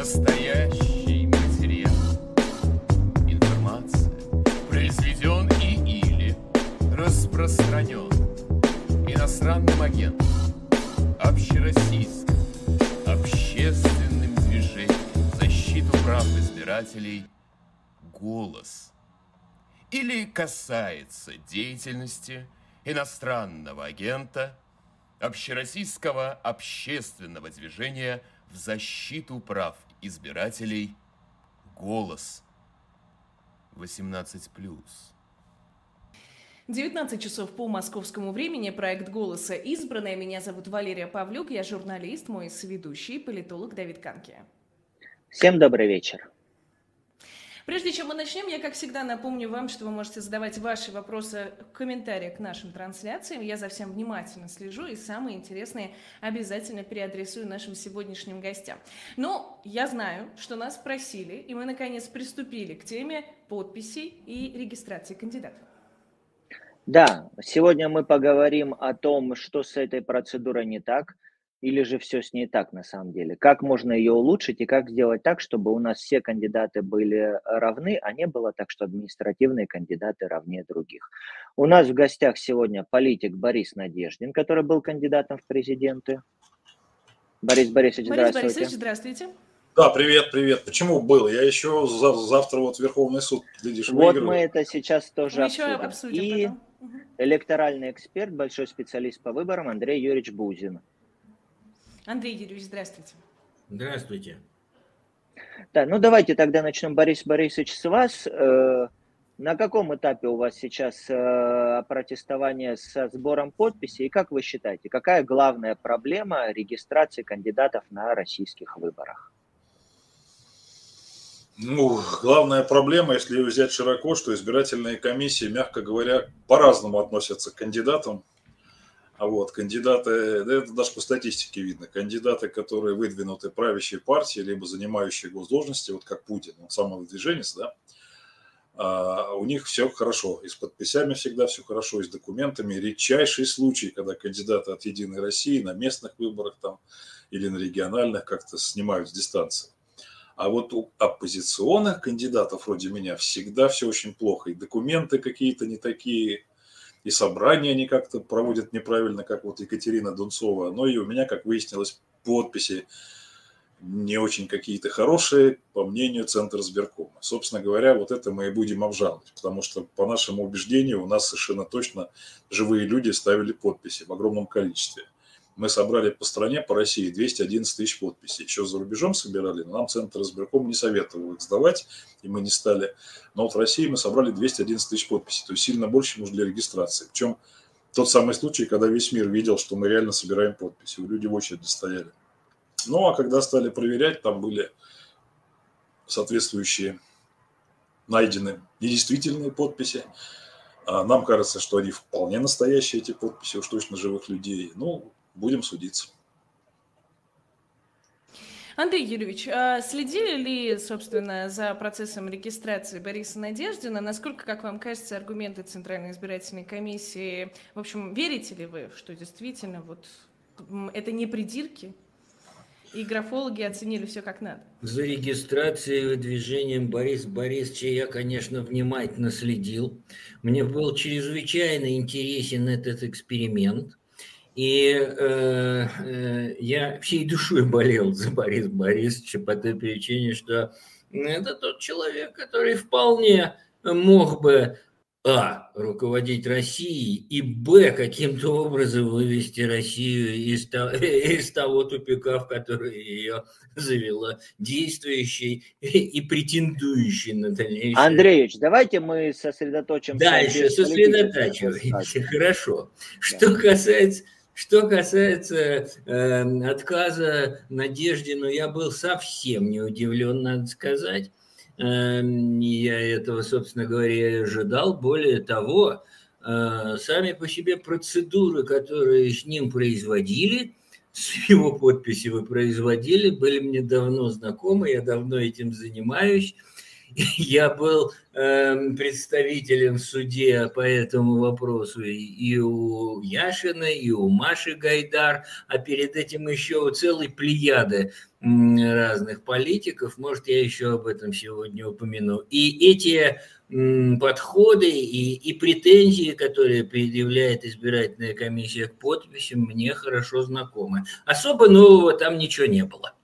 Настоящий материал. Информация произведен и или распространен иностранным агентом, общероссийским, общественным движением защиту прав избирателей «Голос» или касается деятельности иностранного агента общероссийского общественного движения в защиту прав избирателей «Голос» 18+. 19 часов по московскому времени. Проект «Голоса» избранная. Меня зовут Валерия Павлюк. Я журналист, мой соведущий, политолог Давид Канки. Всем добрый вечер. Прежде чем мы начнем, я, как всегда, напомню вам, что вы можете задавать ваши вопросы в комментариях к нашим трансляциям. Я за всем внимательно слежу и самые интересные обязательно переадресую нашим сегодняшним гостям. Но я знаю, что нас просили, и мы, наконец, приступили к теме подписей и регистрации кандидатов. Да, сегодня мы поговорим о том, что с этой процедурой не так – или же все с ней так на самом деле? Как можно ее улучшить и как сделать так, чтобы у нас все кандидаты были равны, а не было так, что административные кандидаты равнее других? У нас в гостях сегодня политик Борис Надеждин, который был кандидатом в президенты. Борис Борисович, Борис здравствуйте. Борисович, здравствуйте. Да, привет, привет. Почему был? Я еще за, завтра вот Верховный суд, глядишь, Вот выиграю. мы это сейчас тоже Мы еще обсудим. обсудим И потом. Электоральный эксперт, большой специалист по выборам Андрей Юрьевич Бузин. Андрей Юрьевич, здравствуйте. Здравствуйте. Да, ну давайте тогда начнем, Борис Борисович, с вас. Э, На каком этапе у вас сейчас э, протестование со сбором подписей? И как вы считаете, какая главная проблема регистрации кандидатов на российских выборах? Ну, главная проблема, если взять широко, что избирательные комиссии, мягко говоря, по-разному относятся к кандидатам. А вот кандидаты, да это даже по статистике видно, кандидаты, которые выдвинуты правящей партией, либо занимающие госдолжности, вот как Путин, он самовыдвиженец, да, а, у них все хорошо. И с подписями всегда все хорошо, и с документами. Редчайший случай, когда кандидаты от «Единой России» на местных выборах там или на региональных как-то снимают с дистанции. А вот у оппозиционных кандидатов вроде меня всегда все очень плохо. И документы какие-то не такие, и собрания они как-то проводят неправильно, как вот Екатерина Дунцова. Но и у меня, как выяснилось, подписи не очень какие-то хорошие, по мнению Центра сберкома. Собственно говоря, вот это мы и будем обжаловать, потому что, по нашему убеждению, у нас совершенно точно живые люди ставили подписи в огромном количестве. Мы собрали по стране, по России 211 тысяч подписей. Еще за рубежом собирали, но нам Центр избирком не советовал их сдавать, и мы не стали. Но вот в России мы собрали 211 тысяч подписей, то есть сильно больше, чем для регистрации. Причем тот самый случай, когда весь мир видел, что мы реально собираем подписи. Люди в очереди стояли. Ну, а когда стали проверять, там были соответствующие найдены недействительные подписи. А Нам кажется, что они вполне настоящие, эти подписи, уж точно живых людей. Ну, будем судиться. Андрей Юрьевич, а следили ли, собственно, за процессом регистрации Бориса Надеждина? Насколько, как вам кажется, аргументы Центральной избирательной комиссии, в общем, верите ли вы, что действительно вот это не придирки? И графологи оценили все как надо. За регистрацией и выдвижением Бориса Борисовича я, конечно, внимательно следил. Мне был чрезвычайно интересен этот эксперимент. И э, э, я всей душой болел за Бориса Борисовича по той причине, что это тот человек, который вполне мог бы а. руководить Россией и б. каким-то образом вывести Россию из, то- из того тупика, в который ее завела действующей и претендующей на дальнейшее. Андреевич, давайте мы сосредоточимся. Дальше сосредотачиваемся. Хорошо. Что касается, что касается э, отказа Надеждину, я был совсем не удивлен, надо сказать. Э, я этого, собственно говоря, и ожидал. Более того, э, сами по себе процедуры, которые с ним производили, с его подписью вы производили, были мне давно знакомы, я давно этим занимаюсь. Я был э, представителем в суде по этому вопросу и у Яшина, и у Маши Гайдар, а перед этим еще у целой плеяды разных политиков. Может, я еще об этом сегодня упомяну. И эти подходы и, и претензии, которые предъявляет избирательная комиссия к подписям, мне хорошо знакомы. Особо нового там ничего не было.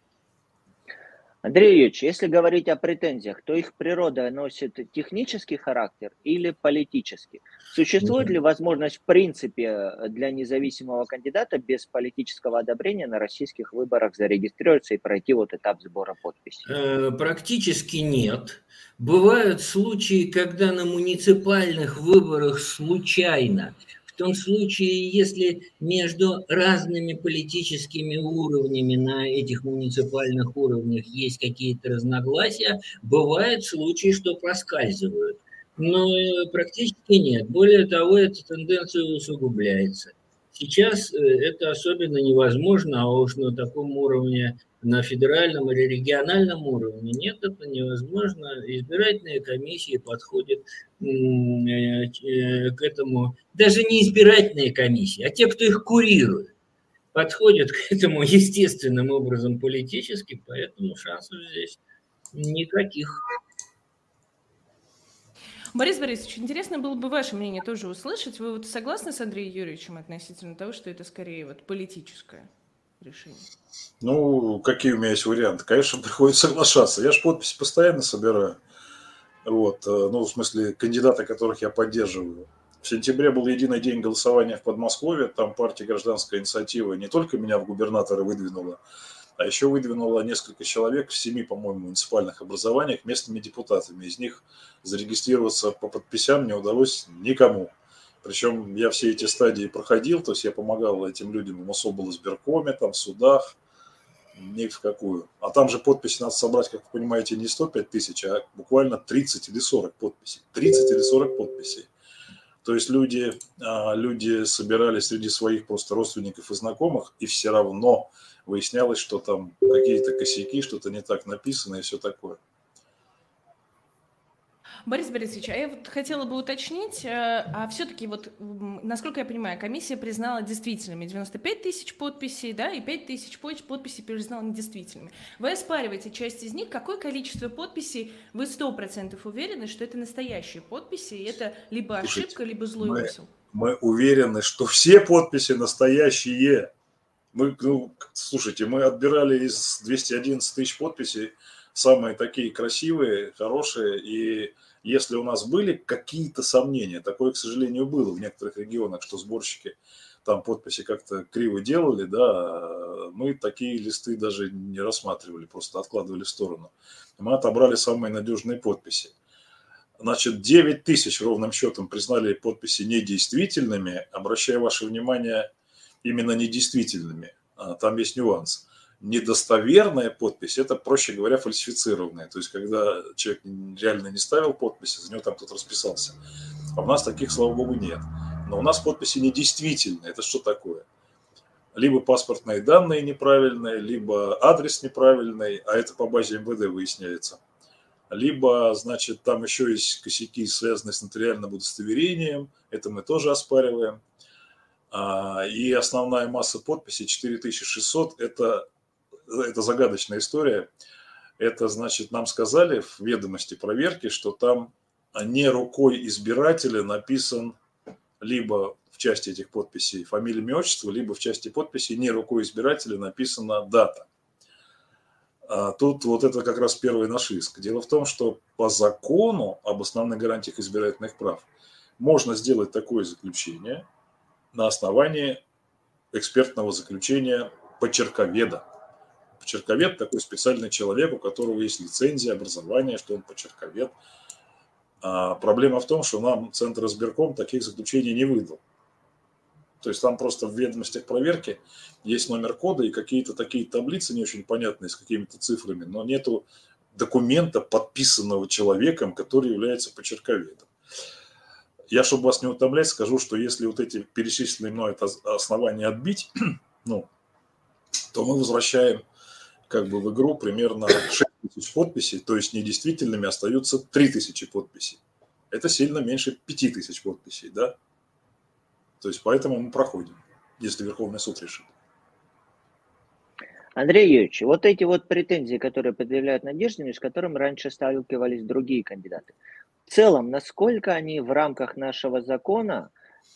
Андрей Юрьевич, если говорить о претензиях, то их природа носит технический характер или политический? Существует ли возможность в принципе для независимого кандидата без политического одобрения на российских выборах зарегистрироваться и пройти вот этап сбора подписей? Э, практически нет. Бывают случаи, когда на муниципальных выборах случайно том случае, если между разными политическими уровнями на этих муниципальных уровнях есть какие-то разногласия, бывают случаи, что проскальзывают. Но э, практически нет. Более того, эта тенденция усугубляется. Сейчас э, это особенно невозможно, а уж на таком уровне на федеральном или региональном уровне. Нет, это невозможно. Избирательные комиссии подходят э, э, к этому, даже не избирательные комиссии, а те, кто их курирует, подходят к этому естественным образом политически, поэтому шансов здесь никаких. Борис Борисович, интересно было бы ваше мнение тоже услышать. Вы вот согласны с Андреем Юрьевичем относительно того, что это скорее вот политическое решение? Ну, какие у меня есть варианты? Конечно, приходится соглашаться. Я же подписи постоянно собираю. Вот, э, ну, в смысле, кандидаты, которых я поддерживаю. В сентябре был единый день голосования в Подмосковье. Там партия «Гражданская инициатива» не только меня в губернаторы выдвинула, а еще выдвинула несколько человек в семи, по-моему, муниципальных образованиях местными депутатами. Из них зарегистрироваться по подписям не удалось никому. Причем я все эти стадии проходил, то есть я помогал этим людям в особо избиркоме, там, в судах, ни в какую. А там же подписи надо собрать, как вы понимаете, не 105 тысяч, а буквально 30 или 40 подписей. 30 или 40 подписей. То есть люди, а, люди собирали среди своих просто родственников и знакомых, и все равно выяснялось, что там какие-то косяки, что-то не так написано и все такое. Борис Борисович, а я вот хотела бы уточнить, э, а все-таки вот, насколько я понимаю, комиссия признала действительными 95 тысяч подписей, да, и 5 тысяч подписей признала недействительными. Вы оспариваете часть из них. Какое количество подписей вы 100% уверены, что это настоящие подписи, и это либо ошибка, Слушайте, либо злой мы, умысел? Мы уверены, что все подписи настоящие. Мы, ну, слушайте, мы отбирали из 211 тысяч подписей самые такие красивые, хорошие и если у нас были какие-то сомнения, такое, к сожалению, было в некоторых регионах, что сборщики там подписи как-то криво делали, да, мы такие листы даже не рассматривали, просто откладывали в сторону. Мы отобрали самые надежные подписи. Значит, 9 тысяч ровным счетом признали подписи недействительными, обращая ваше внимание именно недействительными. А, там есть нюанс недостоверная подпись, это, проще говоря, фальсифицированная. То есть, когда человек реально не ставил подписи, за него там кто-то расписался. А у нас таких, слава богу, нет. Но у нас подписи недействительные. Это что такое? Либо паспортные данные неправильные, либо адрес неправильный, а это по базе МВД выясняется. Либо, значит, там еще есть косяки, связанные с нотариальным удостоверением. Это мы тоже оспариваем. А, и основная масса подписей 4600 – это это загадочная история. Это значит, нам сказали в ведомости проверки, что там не рукой избирателя написан либо в части этих подписей фамилия, имя, отчество, либо в части подписей не рукой избирателя написана дата. А тут вот это как раз первый наш иск. Дело в том, что по закону об основных гарантиях избирательных прав можно сделать такое заключение на основании экспертного заключения почерковеда. Почерковед такой специальный человек, у которого есть лицензия, образование, что он почерковед. А проблема в том, что нам Центр избирком таких заключений не выдал. То есть там просто в ведомостях проверки есть номер кода и какие-то такие таблицы не очень понятные с какими-то цифрами, но нету документа, подписанного человеком, который является почерковедом. Я, чтобы вас не утомлять, скажу, что если вот эти перечисленные мной основания отбить, ну, то мы возвращаем как бы в игру примерно 6 тысяч подписей, то есть недействительными остаются 3 тысячи подписей. Это сильно меньше 5 тысяч подписей, да? То есть поэтому мы проходим, если Верховный суд решит. Андрей Юрьевич, вот эти вот претензии, которые предъявляют Надеждину, с которыми раньше сталкивались другие кандидаты, в целом, насколько они в рамках нашего закона,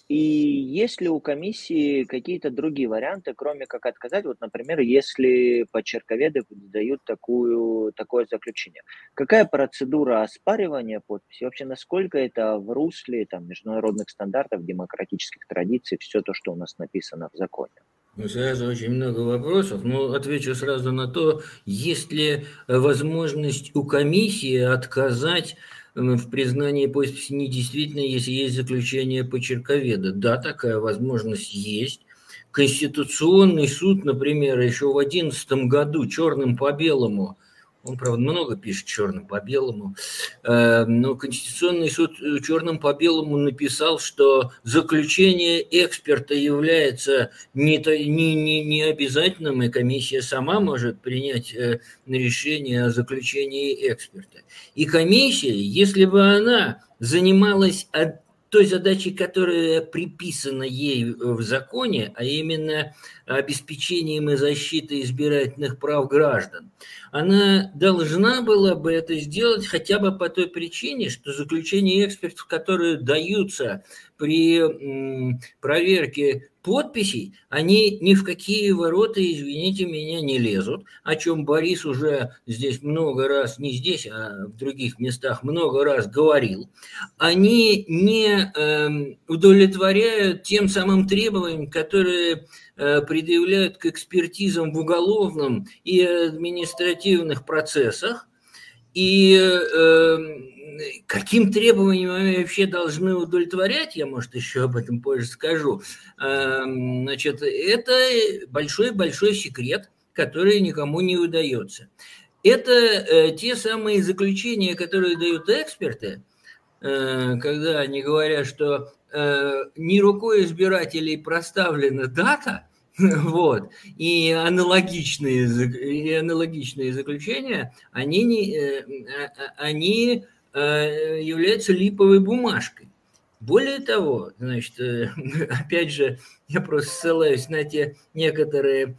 и есть ли у комиссии какие-то другие варианты, кроме как отказать, вот, например, если почерковеды дают такую, такое заключение? Какая процедура оспаривания подписи? Вообще, насколько это в русле там, международных стандартов, демократических традиций, все то, что у нас написано в законе? Сразу очень много вопросов, но отвечу сразу на то, есть ли возможность у комиссии отказать в признании подписи недействительной, если есть заключение почерковеда. Да, такая возможность есть. Конституционный суд, например, еще в 2011 году черным по белому – он, правда, много пишет черным по белому. Э, но Конституционный суд э, черным по белому написал, что заключение эксперта является не, не, не, не обязательным, и комиссия сама может принять э, решение о заключении эксперта. И комиссия, если бы она занималась той задачей, которая приписана ей в законе, а именно обеспечением и защитой избирательных прав граждан, она должна была бы это сделать хотя бы по той причине, что заключения экспертов, которые даются при проверке подписей, они ни в какие ворота, извините меня, не лезут, о чем Борис уже здесь много раз, не здесь, а в других местах много раз говорил. Они не э, удовлетворяют тем самым требованиям, которые э, предъявляют к экспертизам в уголовном и административных процессах, и э, каким требованиям мы вообще должны удовлетворять, я, может, еще об этом позже скажу, э, значит, это большой-большой секрет, который никому не удается. Это э, те самые заключения, которые дают эксперты, э, когда они говорят, что э, не рукой избирателей проставлена дата – Вот. И аналогичные, и аналогичные заключения, они, не, а, а, они э, являются липовой бумажкой. Более того, значит, э, опять же, я просто ссылаюсь на те некоторые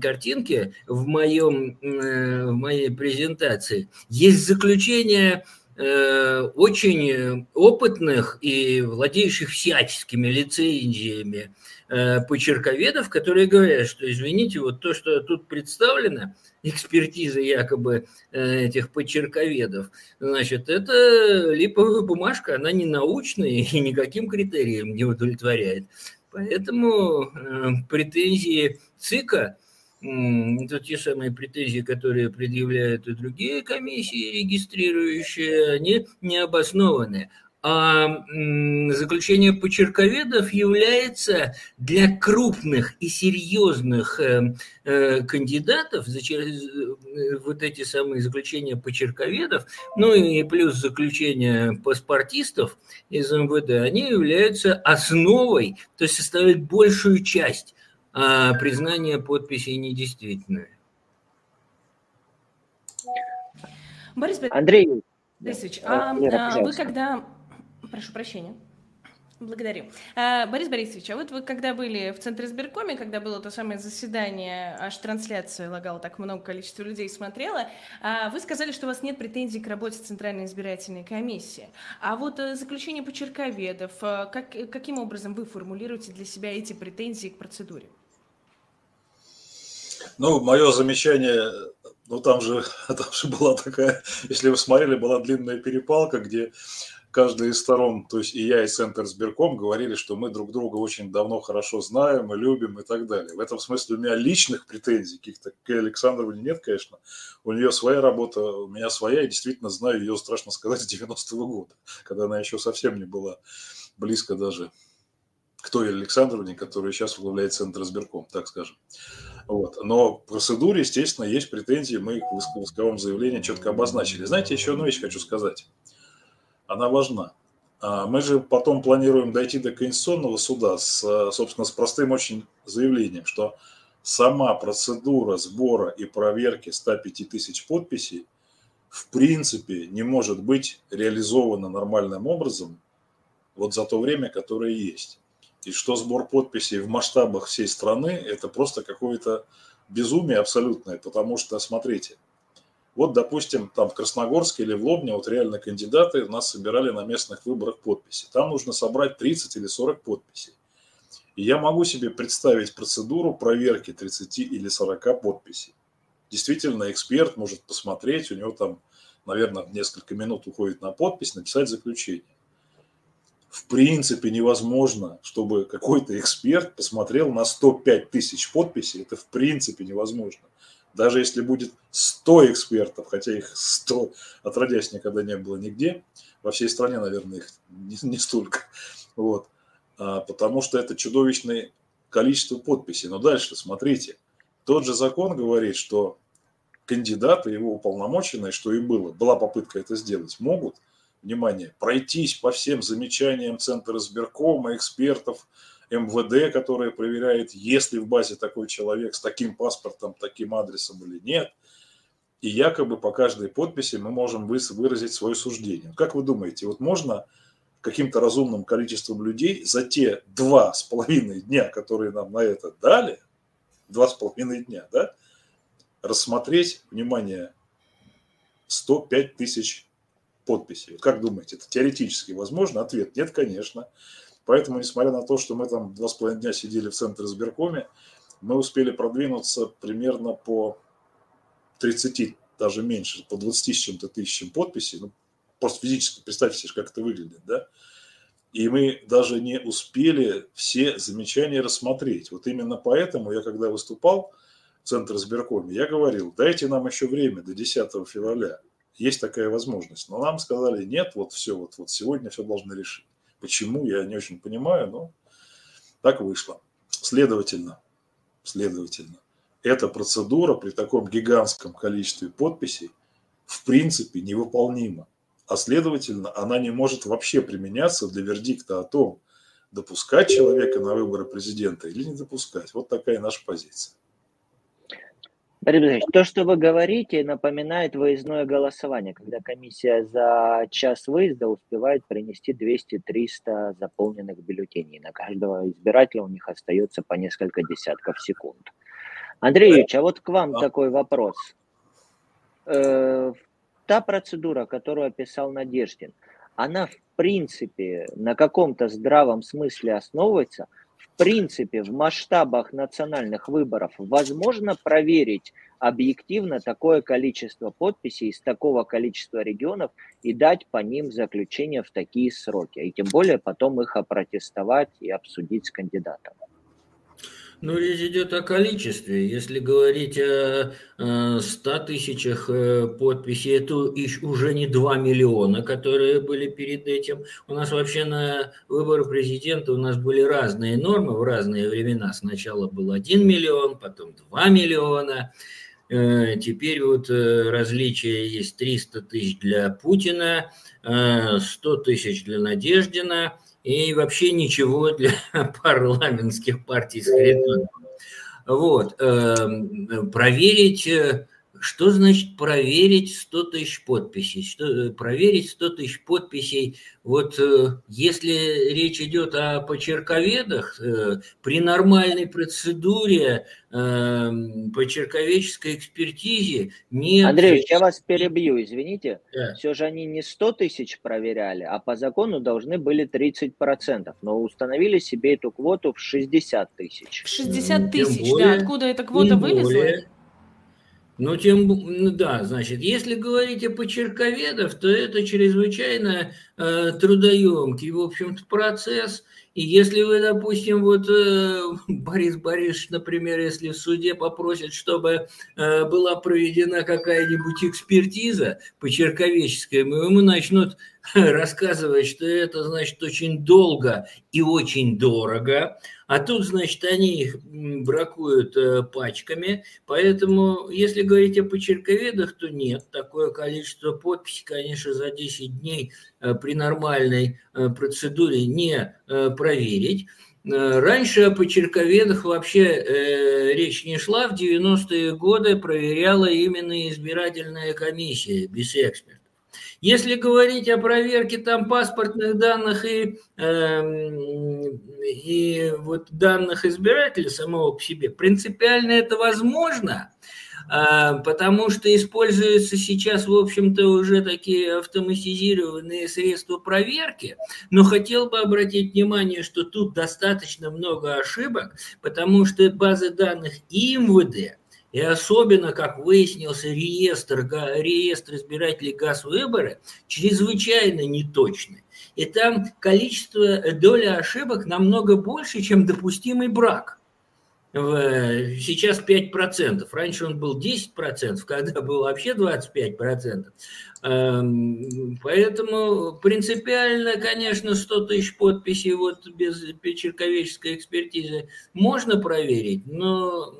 картинки в, моем, в моей презентации. Есть заключение очень опытных и владеющих всяческими лицензиями Э, почерковедов, которые говорят, что, извините, вот то, что тут представлено, экспертиза якобы э, этих почерковедов, значит, это липовая бумажка, она не научная и никаким критериям не удовлетворяет. Поэтому э, претензии ЦИКа, те самые претензии, которые предъявляют и другие комиссии регистрирующие, они не обоснованы а заключение почерковедов является для крупных и серьезных э, э, кандидатов, э, вот эти самые заключения почерковедов, ну и плюс заключения паспортистов из МВД, они являются основой, то есть составляют большую часть а, признания подписей недействительными. Борис Андрей Борисович, а, а вы когда Прошу прощения. Благодарю. А, Борис Борисович, а вот вы когда были в Центре избиркоме, когда было то самое заседание, аж трансляцию лагало так много количества людей смотрело, а, вы сказали, что у вас нет претензий к работе Центральной избирательной комиссии. А вот э, заключение почерковедов, э, как, каким образом вы формулируете для себя эти претензии к процедуре? Ну, мое замечание, ну там же, там же была такая, если вы смотрели, была длинная перепалка, где каждая из сторон, то есть и я, и Центр сберком говорили, что мы друг друга очень давно хорошо знаем и любим и так далее. В этом смысле у меня личных претензий каких-то к Александровне нет, конечно. У нее своя работа, у меня своя, и действительно знаю ее, страшно сказать, с 90-го года, когда она еще совсем не была близко даже к той Александровне, которая сейчас возглавляет Центр сберком, так скажем. Вот. Но в процедуре, естественно, есть претензии, мы их в исковом заявлении четко обозначили. Знаете, еще одну вещь хочу сказать она важна. А мы же потом планируем дойти до Конституционного суда с, собственно, с простым очень заявлением, что сама процедура сбора и проверки 105 тысяч подписей в принципе не может быть реализовано нормальным образом вот за то время, которое есть. И что сбор подписей в масштабах всей страны, это просто какое-то безумие абсолютное, потому что, смотрите, вот, допустим, там в Красногорске или в Лобне вот реально кандидаты нас собирали на местных выборах подписи. Там нужно собрать 30 или 40 подписей. И я могу себе представить процедуру проверки 30 или 40 подписей. Действительно, эксперт может посмотреть, у него там, наверное, несколько минут уходит на подпись, написать заключение. В принципе, невозможно, чтобы какой-то эксперт посмотрел на 105 тысяч подписей. Это в принципе невозможно. Даже если будет 100 экспертов, хотя их 100 отродясь никогда не было нигде, во всей стране, наверное, их не, не столько. Вот. А, потому что это чудовищное количество подписей. Но дальше, смотрите, тот же закон говорит, что кандидаты, его уполномоченные, что и было, была попытка это сделать, могут, внимание, пройтись по всем замечаниям Центра избиркома, экспертов, МВД, которое проверяет, есть ли в базе такой человек с таким паспортом, таким адресом или нет. И якобы по каждой подписи мы можем выразить свое суждение. Как вы думаете, вот можно каким-то разумным количеством людей за те два с половиной дня, которые нам на это дали, два с половиной дня, да, рассмотреть, внимание, 105 тысяч подписей. Как думаете, это теоретически возможно? Ответ – нет, конечно. Поэтому, несмотря на то, что мы там два с половиной дня сидели в центре сберкоме, мы успели продвинуться примерно по 30, даже меньше, по 20 с чем-то тысячам подписей. Ну, просто физически представьте себе, как это выглядит, да? И мы даже не успели все замечания рассмотреть. Вот именно поэтому я, когда выступал в Центре сберкоме, я говорил, дайте нам еще время до 10 февраля. Есть такая возможность. Но нам сказали, нет, вот все, вот, вот сегодня все должны решить. Почему, я не очень понимаю, но так вышло. Следовательно, следовательно, эта процедура при таком гигантском количестве подписей в принципе невыполнима. А следовательно, она не может вообще применяться для вердикта о том, допускать человека на выборы президента или не допускать. Вот такая наша позиция. То, что вы говорите, напоминает выездное голосование, когда комиссия за час выезда успевает принести 200-300 заполненных бюллетеней. На каждого избирателя у них остается по несколько десятков секунд. Андрей Юрьевич, а вот к вам такой вопрос. Э, та процедура, которую описал Надеждин, она в принципе на каком-то здравом смысле основывается – принципе, в масштабах национальных выборов возможно проверить объективно такое количество подписей из такого количества регионов и дать по ним заключение в такие сроки, и тем более потом их опротестовать и обсудить с кандидатом. Ну, речь идет о количестве. Если говорить о 100 тысячах э, подписей, это уже не 2 миллиона, которые были перед этим. У нас вообще на выборы президента у нас были разные нормы в разные времена. Сначала был 1 миллион, потом 2 миллиона. Э, теперь вот э, различия есть 300 тысяч для Путина, 100 тысяч для Надеждина – и вообще ничего для парламентских партий с Харитоном. Вот. Эм, проверить э, что значит проверить 100 тысяч подписей? Что, э, проверить 100 тысяч подписей, вот э, если речь идет о почерковедах, э, при нормальной процедуре, э, почерковедческой экспертизе нет... Андрей, я вас перебью, извините. Да. Все же они не 100 тысяч проверяли, а по закону должны были 30%, но установили себе эту квоту в 60 тысяч. 60 тысяч, более, да, откуда эта квота вылезла? Более, ну, тем, ну да, значит, если говорить о почерковедах, то это чрезвычайно э, трудоемкий, в общем-то, процесс. И если вы, допустим, вот э, Борис Борисович, например, если в суде попросят, чтобы э, была проведена какая-нибудь экспертиза почерковеческая, ему начнут рассказывать, что это, значит, очень долго и очень дорого, а тут, значит, они их бракуют э, пачками. Поэтому, если говорить о почерковедах, то нет. Такое количество подписей, конечно, за 10 дней э, при нормальной э, процедуре не проверить. Раньше о почерковедах вообще э, речь не шла. В 90-е годы проверяла именно избирательная комиссия без экспертов. Если говорить о проверке там паспортных данных и, э, и вот данных избирателя самого по себе, принципиально это возможно – а, потому что используются сейчас, в общем-то, уже такие автоматизированные средства проверки, но хотел бы обратить внимание, что тут достаточно много ошибок, потому что базы данных и МВД, и особенно, как выяснился, реестр, реестр избирателей ГАЗ-выборы чрезвычайно неточный. И там количество, доля ошибок намного больше, чем допустимый брак – сейчас 5%. Раньше он был 10%, когда был вообще 25%. Эм, поэтому принципиально, конечно, 100 тысяч подписей вот без черковеческой экспертизы можно проверить, но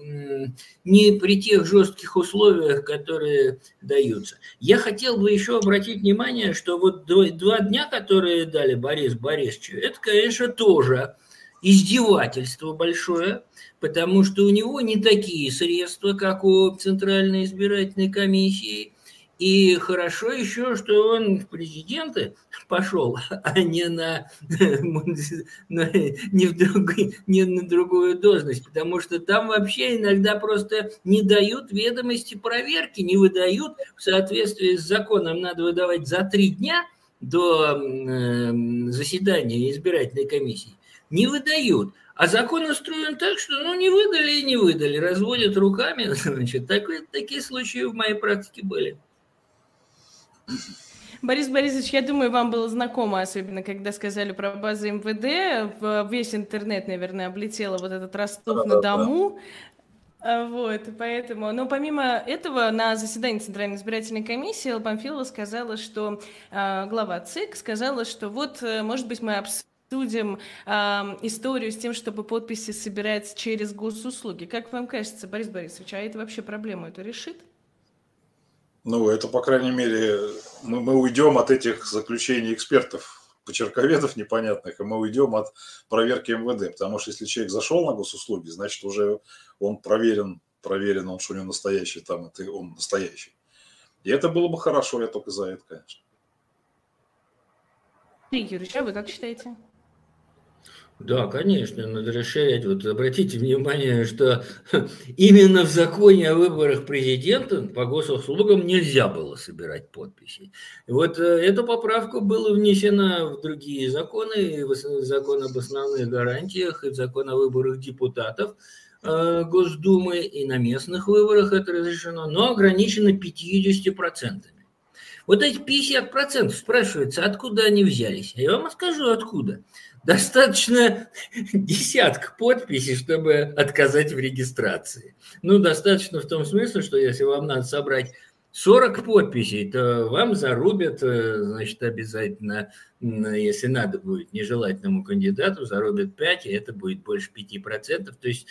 не при тех жестких условиях, которые даются. Я хотел бы еще обратить внимание, что вот два дня, которые дали Борис Борисовичу, это, конечно, тоже издевательство большое, потому что у него не такие средства, как у Центральной избирательной комиссии. И хорошо еще, что он в президенты пошел, а не на, не, в другой, не на другую должность, потому что там вообще иногда просто не дают ведомости проверки, не выдают в соответствии с законом, надо выдавать за три дня до заседания избирательной комиссии не выдают. А закон устроен так, что ну не выдали и не выдали, разводят руками. Значит, так, такие случаи в моей практике были. Борис Борисович, я думаю, вам было знакомо, особенно когда сказали про базы МВД. Весь интернет, наверное, облетело вот этот Ростов на дому. А, вот, поэтому, но помимо этого, на заседании Центральной избирательной комиссии Элла Памфилова сказала, что э, глава ЦИК сказала, что вот, э, может быть, мы обсудим обсудим э, историю с тем, чтобы подписи собирать через госуслуги. Как вам кажется, Борис Борисович, а это вообще проблему это решит? Ну, это, по крайней мере, мы, мы уйдем от этих заключений экспертов, почерковедов непонятных, и мы уйдем от проверки МВД. Потому что если человек зашел на госуслуги, значит, уже он проверен, проверен, он, что у него настоящий там, это он настоящий. И это было бы хорошо, я только за это, конечно. Юрьевич, а вы как считаете? Да, конечно, надо расширять. Вот обратите внимание, что именно в законе о выборах президента по госуслугам нельзя было собирать подписи. Вот э, эту поправку была внесена в другие законы, и в закон об основных гарантиях, и в закон о выборах депутатов э, Госдумы, и на местных выборах это разрешено, но ограничено 50%. Вот эти 50% спрашивается, откуда они взялись. А я вам скажу, откуда. Достаточно десятка подписей, чтобы отказать в регистрации. Ну, достаточно в том смысле, что если вам надо собрать 40 подписей, то вам зарубят, э, значит, обязательно, если надо будет нежелательному кандидату, зарубят 5, и это будет больше 5%. То есть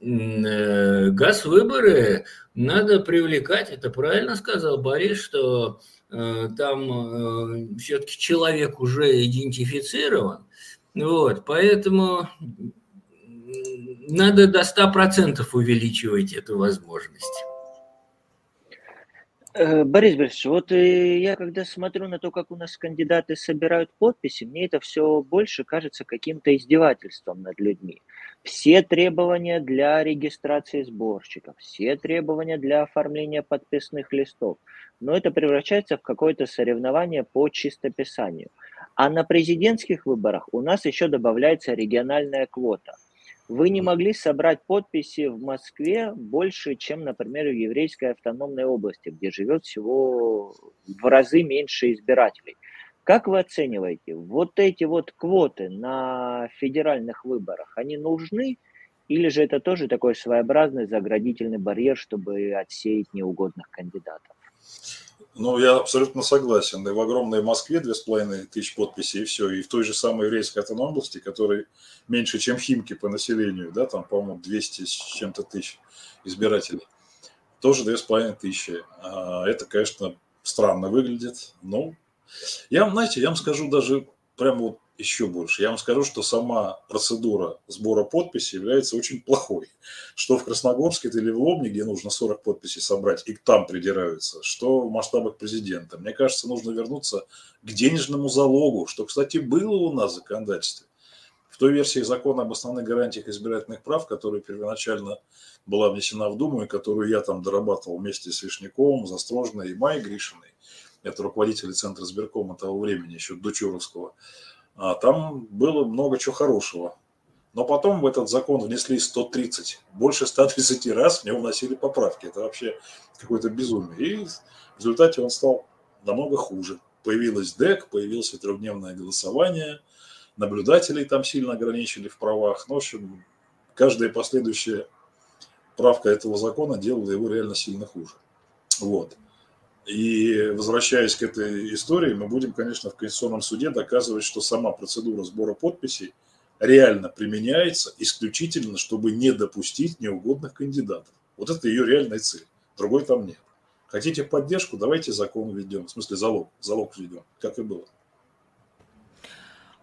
газ выборы надо привлекать, это правильно сказал Борис, что э, там все-таки человек уже идентифицирован, вот, поэтому надо до 100% увеличивать эту возможность. Э, Борис Борисович, вот э, я когда смотрю на то, как у нас кандидаты собирают подписи, мне это все больше кажется каким-то издевательством над людьми. Все требования для регистрации сборщиков, все требования для оформления подписных листов, но это превращается в какое-то соревнование по чистописанию – а на президентских выборах у нас еще добавляется региональная квота. Вы не могли собрать подписи в Москве больше, чем, например, в еврейской автономной области, где живет всего в разы меньше избирателей. Как вы оцениваете, вот эти вот квоты на федеральных выборах, они нужны или же это тоже такой своеобразный заградительный барьер, чтобы отсеять неугодных кандидатов? Ну, я абсолютно согласен. И в огромной Москве две с половиной тысяч подписей, и все. И в той же самой еврейской автономной области, которой меньше, чем Химки по населению, да, там, по-моему, 200 с чем-то тысяч избирателей, тоже две с половиной тысячи. А это, конечно, странно выглядит. Но я вам, знаете, я вам скажу даже прямо вот еще больше. Я вам скажу, что сама процедура сбора подписей является очень плохой. Что в Красногорске или в Лобне, где нужно 40 подписей собрать, и там придираются, что в масштабах президента. Мне кажется, нужно вернуться к денежному залогу, что, кстати, было у нас в законодательстве. В той версии закона об основных гарантиях избирательных прав, которая первоначально была внесена в Думу, и которую я там дорабатывал вместе с Вишняковым, Застрожной и Майей Гришиной, это руководители Центра сберкома того времени, еще Дучуровского, а там было много чего хорошего. Но потом в этот закон внесли 130, больше 130 раз в него вносили поправки. Это вообще какое-то безумие. И в результате он стал намного хуже. Появилась ДЭК, появилось трехдневное голосование, наблюдателей там сильно ограничили в правах. Ну, в общем, каждая последующая правка этого закона делала его реально сильно хуже. Вот. И возвращаясь к этой истории, мы будем, конечно, в Конституционном суде доказывать, что сама процедура сбора подписей реально применяется исключительно, чтобы не допустить неугодных кандидатов. Вот это ее реальная цель. Другой там нет. Хотите поддержку, давайте закон введем, в смысле залог, залог введем, как и было.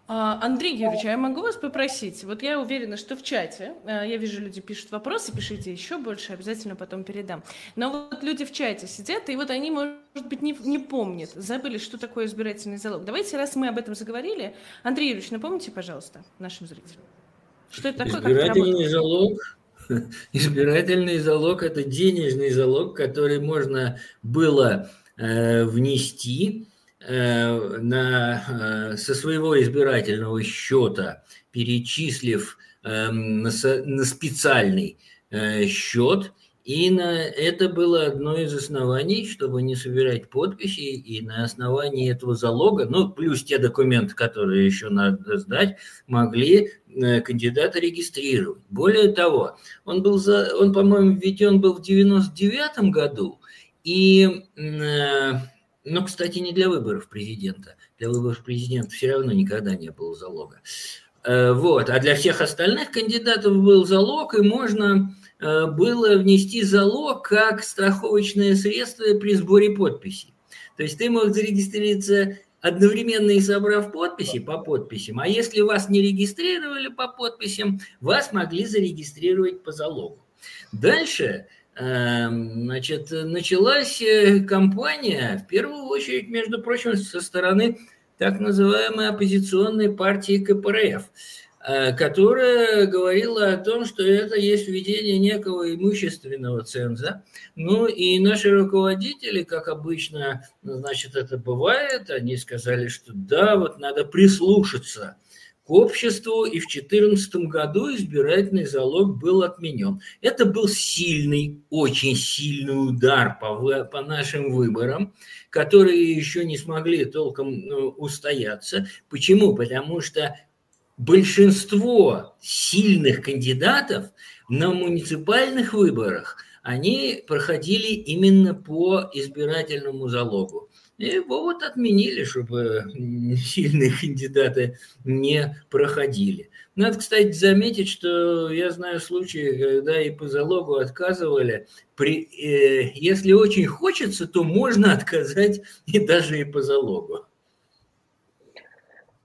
А, Андрей Юрьевич, а я могу вас попросить? Вот я уверена, что в чате, э, я вижу, люди пишут вопросы, пишите еще больше, обязательно потом передам. Но вот люди в чате сидят, и вот они, может быть, не, не помнят, забыли, что такое избирательный залог. Давайте, раз мы об этом заговорили, Андрей Юрьевич, напомните, пожалуйста, нашим зрителям. Что это такое? Избирательный залог Избирательный залог – это денежный залог, который можно было э, внести на, э, со своего избирательного счета, перечислив эм, на, на специальный э, счет, и на это было одно из оснований, чтобы не собирать подписи, и на основании этого залога, ну, плюс те документы, которые еще надо сдать, могли кандидата регистрировать. Более того, он был, за, он, по-моему, введен был в 99 году, и но, кстати, не для выборов президента. Для выборов президента все равно никогда не было залога. Э, вот. А для всех остальных кандидатов был залог, и можно э, было внести залог как страховочное средство при сборе подписей. То есть ты мог зарегистрироваться одновременно и собрав подписи по подписям, а если вас не регистрировали по подписям, вас могли зарегистрировать по залогу. Дальше значит, началась э, кампания, в первую очередь, между прочим, со стороны так называемой оппозиционной партии КПРФ, э, которая говорила о том, что это есть введение некого имущественного ценза. Ну и наши руководители, как обычно, значит, это бывает, они сказали, что да, вот надо прислушаться – обществу, и в 2014 году избирательный залог был отменен. Это был сильный, очень сильный удар по, по нашим выборам, которые еще не смогли толком ну, устояться. Почему? Потому что большинство сильных кандидатов на муниципальных выборах они проходили именно по избирательному залогу. И его вот отменили, чтобы сильные кандидаты не проходили. Надо, кстати, заметить, что я знаю случаи, когда и по залогу отказывали. При, э, если очень хочется, то можно отказать и даже и по залогу.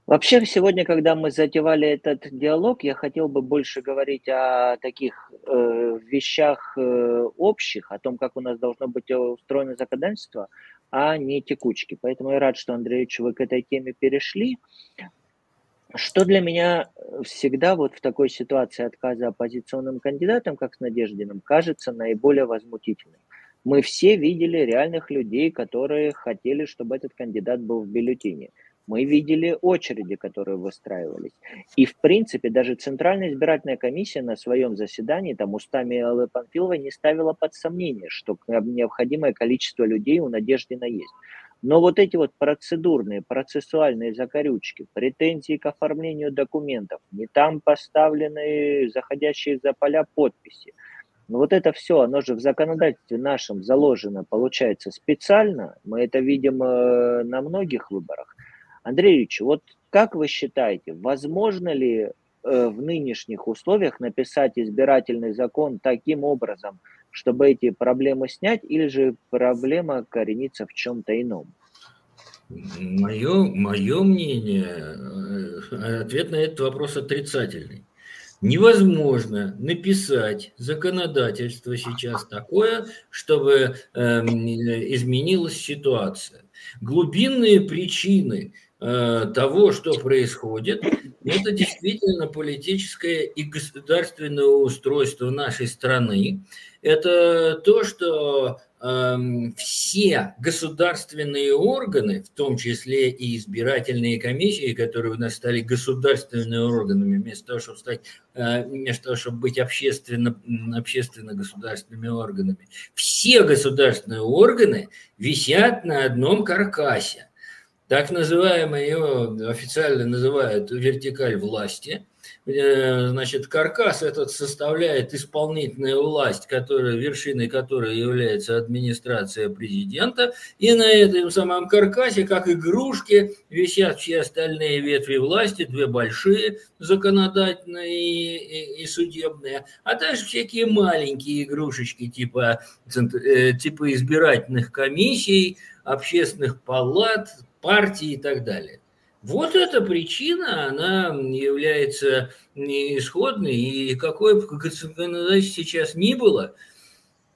Вообще, сегодня, когда мы затевали этот диалог, я хотел бы больше говорить о таких э, вещах э, общих, о том, как у нас должно быть устроено законодательство – а не текучки. Поэтому я рад, что, Андреевич, вы к этой теме перешли. Что для меня всегда вот в такой ситуации отказа оппозиционным кандидатам, как с Надеждиным, кажется наиболее возмутительным. Мы все видели реальных людей, которые хотели, чтобы этот кандидат был в бюллетене. Мы видели очереди, которые выстраивались. И, в принципе, даже Центральная избирательная комиссия на своем заседании, там, устами Аллы Панфиловой не ставила под сомнение, что необходимое количество людей у Надеждина есть. Но вот эти вот процедурные, процессуальные закорючки, претензии к оформлению документов, не там поставлены заходящие за поля подписи, ну вот это все, оно же в законодательстве нашем заложено, получается, специально. Мы это видим э, на многих выборах. Андрей Ильич, вот как вы считаете, возможно ли э, в нынешних условиях написать избирательный закон таким образом, чтобы эти проблемы снять, или же проблема коренится в чем-то ином? Мое, мое мнение, э, ответ на этот вопрос отрицательный. Невозможно написать законодательство сейчас такое, чтобы э, изменилась ситуация. Глубинные причины того, что происходит, это действительно политическое и государственное устройство нашей страны. Это то, что Эм, все государственные органы, в том числе и избирательные комиссии, которые у нас стали государственными органами, вместо того, чтобы, стать, э, вместо того, чтобы быть общественно, общественно-государственными органами, все государственные органы висят на одном каркасе. Так называемое, его официально называют вертикаль власти – Э, значит, каркас этот составляет исполнительная власть, которая, вершиной которой является администрация президента, и на этом самом каркасе, как игрушки, висят все остальные ветви власти, две большие, законодательные и, и, и судебные, а также всякие маленькие игрушечки типа, э, типа избирательных комиссий, общественных палат, партий и так далее. Вот эта причина, она является исходной, и какое бы законодательство сейчас ни было,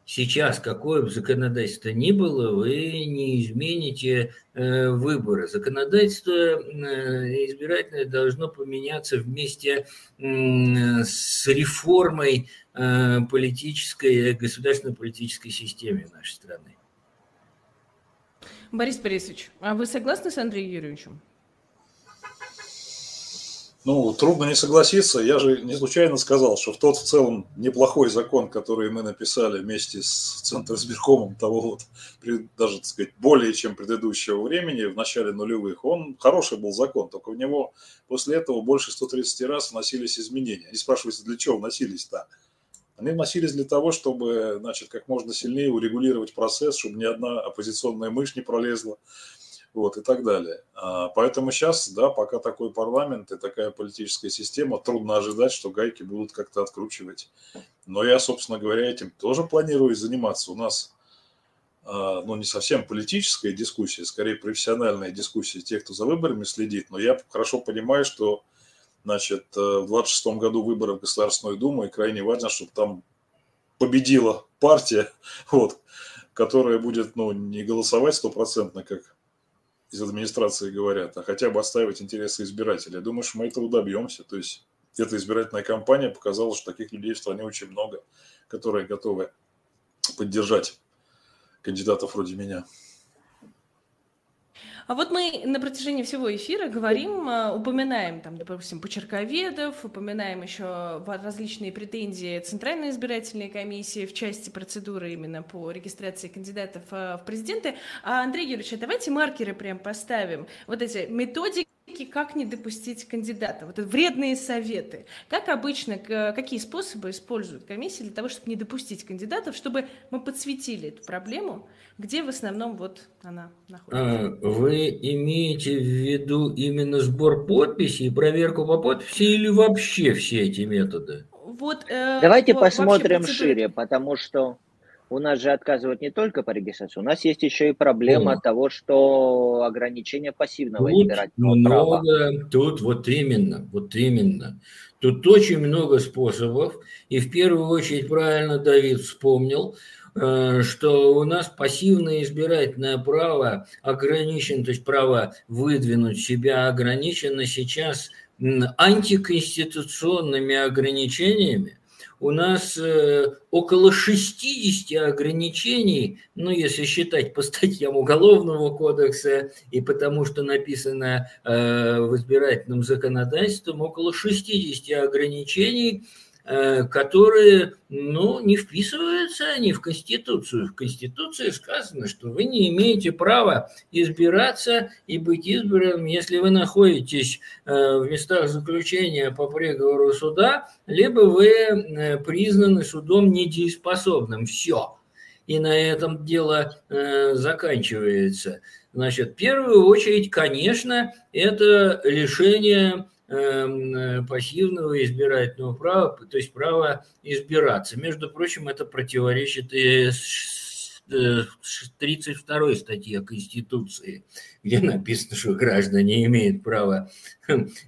сейчас какое бы законодательство ни было, вы не измените э, выборы. Законодательство э, избирательное должно поменяться вместе э, с реформой э, политической, государственной политической системы нашей страны. Борис Борисович, а вы согласны с Андреем Юрьевичем? Ну, трудно не согласиться. Я же не случайно сказал, что в тот в целом неплохой закон, который мы написали вместе с Центром избиркомом того вот, даже, так сказать, более чем предыдущего времени, в начале нулевых, он хороший был закон, только в него после этого больше 130 раз вносились изменения. Они спрашивают, для чего вносились-то? Они вносились для того, чтобы, значит, как можно сильнее урегулировать процесс, чтобы ни одна оппозиционная мышь не пролезла, вот, и так далее. А, поэтому сейчас, да, пока такой парламент и такая политическая система, трудно ожидать, что гайки будут как-то откручивать. Но я, собственно говоря, этим тоже планирую заниматься. У нас, а, ну, не совсем политическая дискуссия, скорее профессиональная дискуссия тех, кто за выборами следит, но я хорошо понимаю, что, значит, э, в 2026 году выборы в Государственную Думу, и крайне важно, чтобы там победила партия, вот, которая будет, ну, не голосовать стопроцентно, как из администрации говорят, а хотя бы отстаивать интересы избирателей. Я думаю, что мы этого добьемся. То есть эта избирательная кампания показала, что таких людей в стране очень много, которые готовы поддержать кандидатов вроде меня. А вот мы на протяжении всего эфира говорим, а, упоминаем, там, допустим, почерковедов, упоминаем еще различные претензии Центральной избирательной комиссии в части процедуры именно по регистрации кандидатов а, в президенты. А, Андрей Юрьевич, а давайте маркеры прям поставим. Вот эти методики как не допустить кандидата, вот это вредные советы. Как обычно, какие способы используют комиссии для того, чтобы не допустить кандидатов, чтобы мы подсветили эту проблему, где в основном вот она находится? А, вы имеете в виду именно сбор подписей, проверку по подписи или вообще все эти методы? Вот, э, Давайте посмотрим шире, потому что у нас же отказывают не только по регистрации, у нас есть еще и проблема О. того, что ограничение пассивного тут избирательного много, права. Тут вот именно, вот именно. Тут очень много способов, и в первую очередь правильно Давид вспомнил, э, что у нас пассивное избирательное право ограничено, то есть право выдвинуть себя ограничено сейчас антиконституционными ограничениями, у нас э, около 60 ограничений, ну, если считать по статьям Уголовного кодекса и потому, что написано э, в избирательном законодательстве, около 60 ограничений – которые ну, не вписываются они в Конституцию. В Конституции сказано, что вы не имеете права избираться и быть избранным, если вы находитесь э, в местах заключения по приговору суда, либо вы э, признаны судом недееспособным. Все. И на этом дело заканчивается. Значит, в первую очередь, конечно, это лишение э, пассивного избирательного права, то есть права избираться. Между прочим, это противоречит и 32 статье Конституции, где написано, что граждане имеют право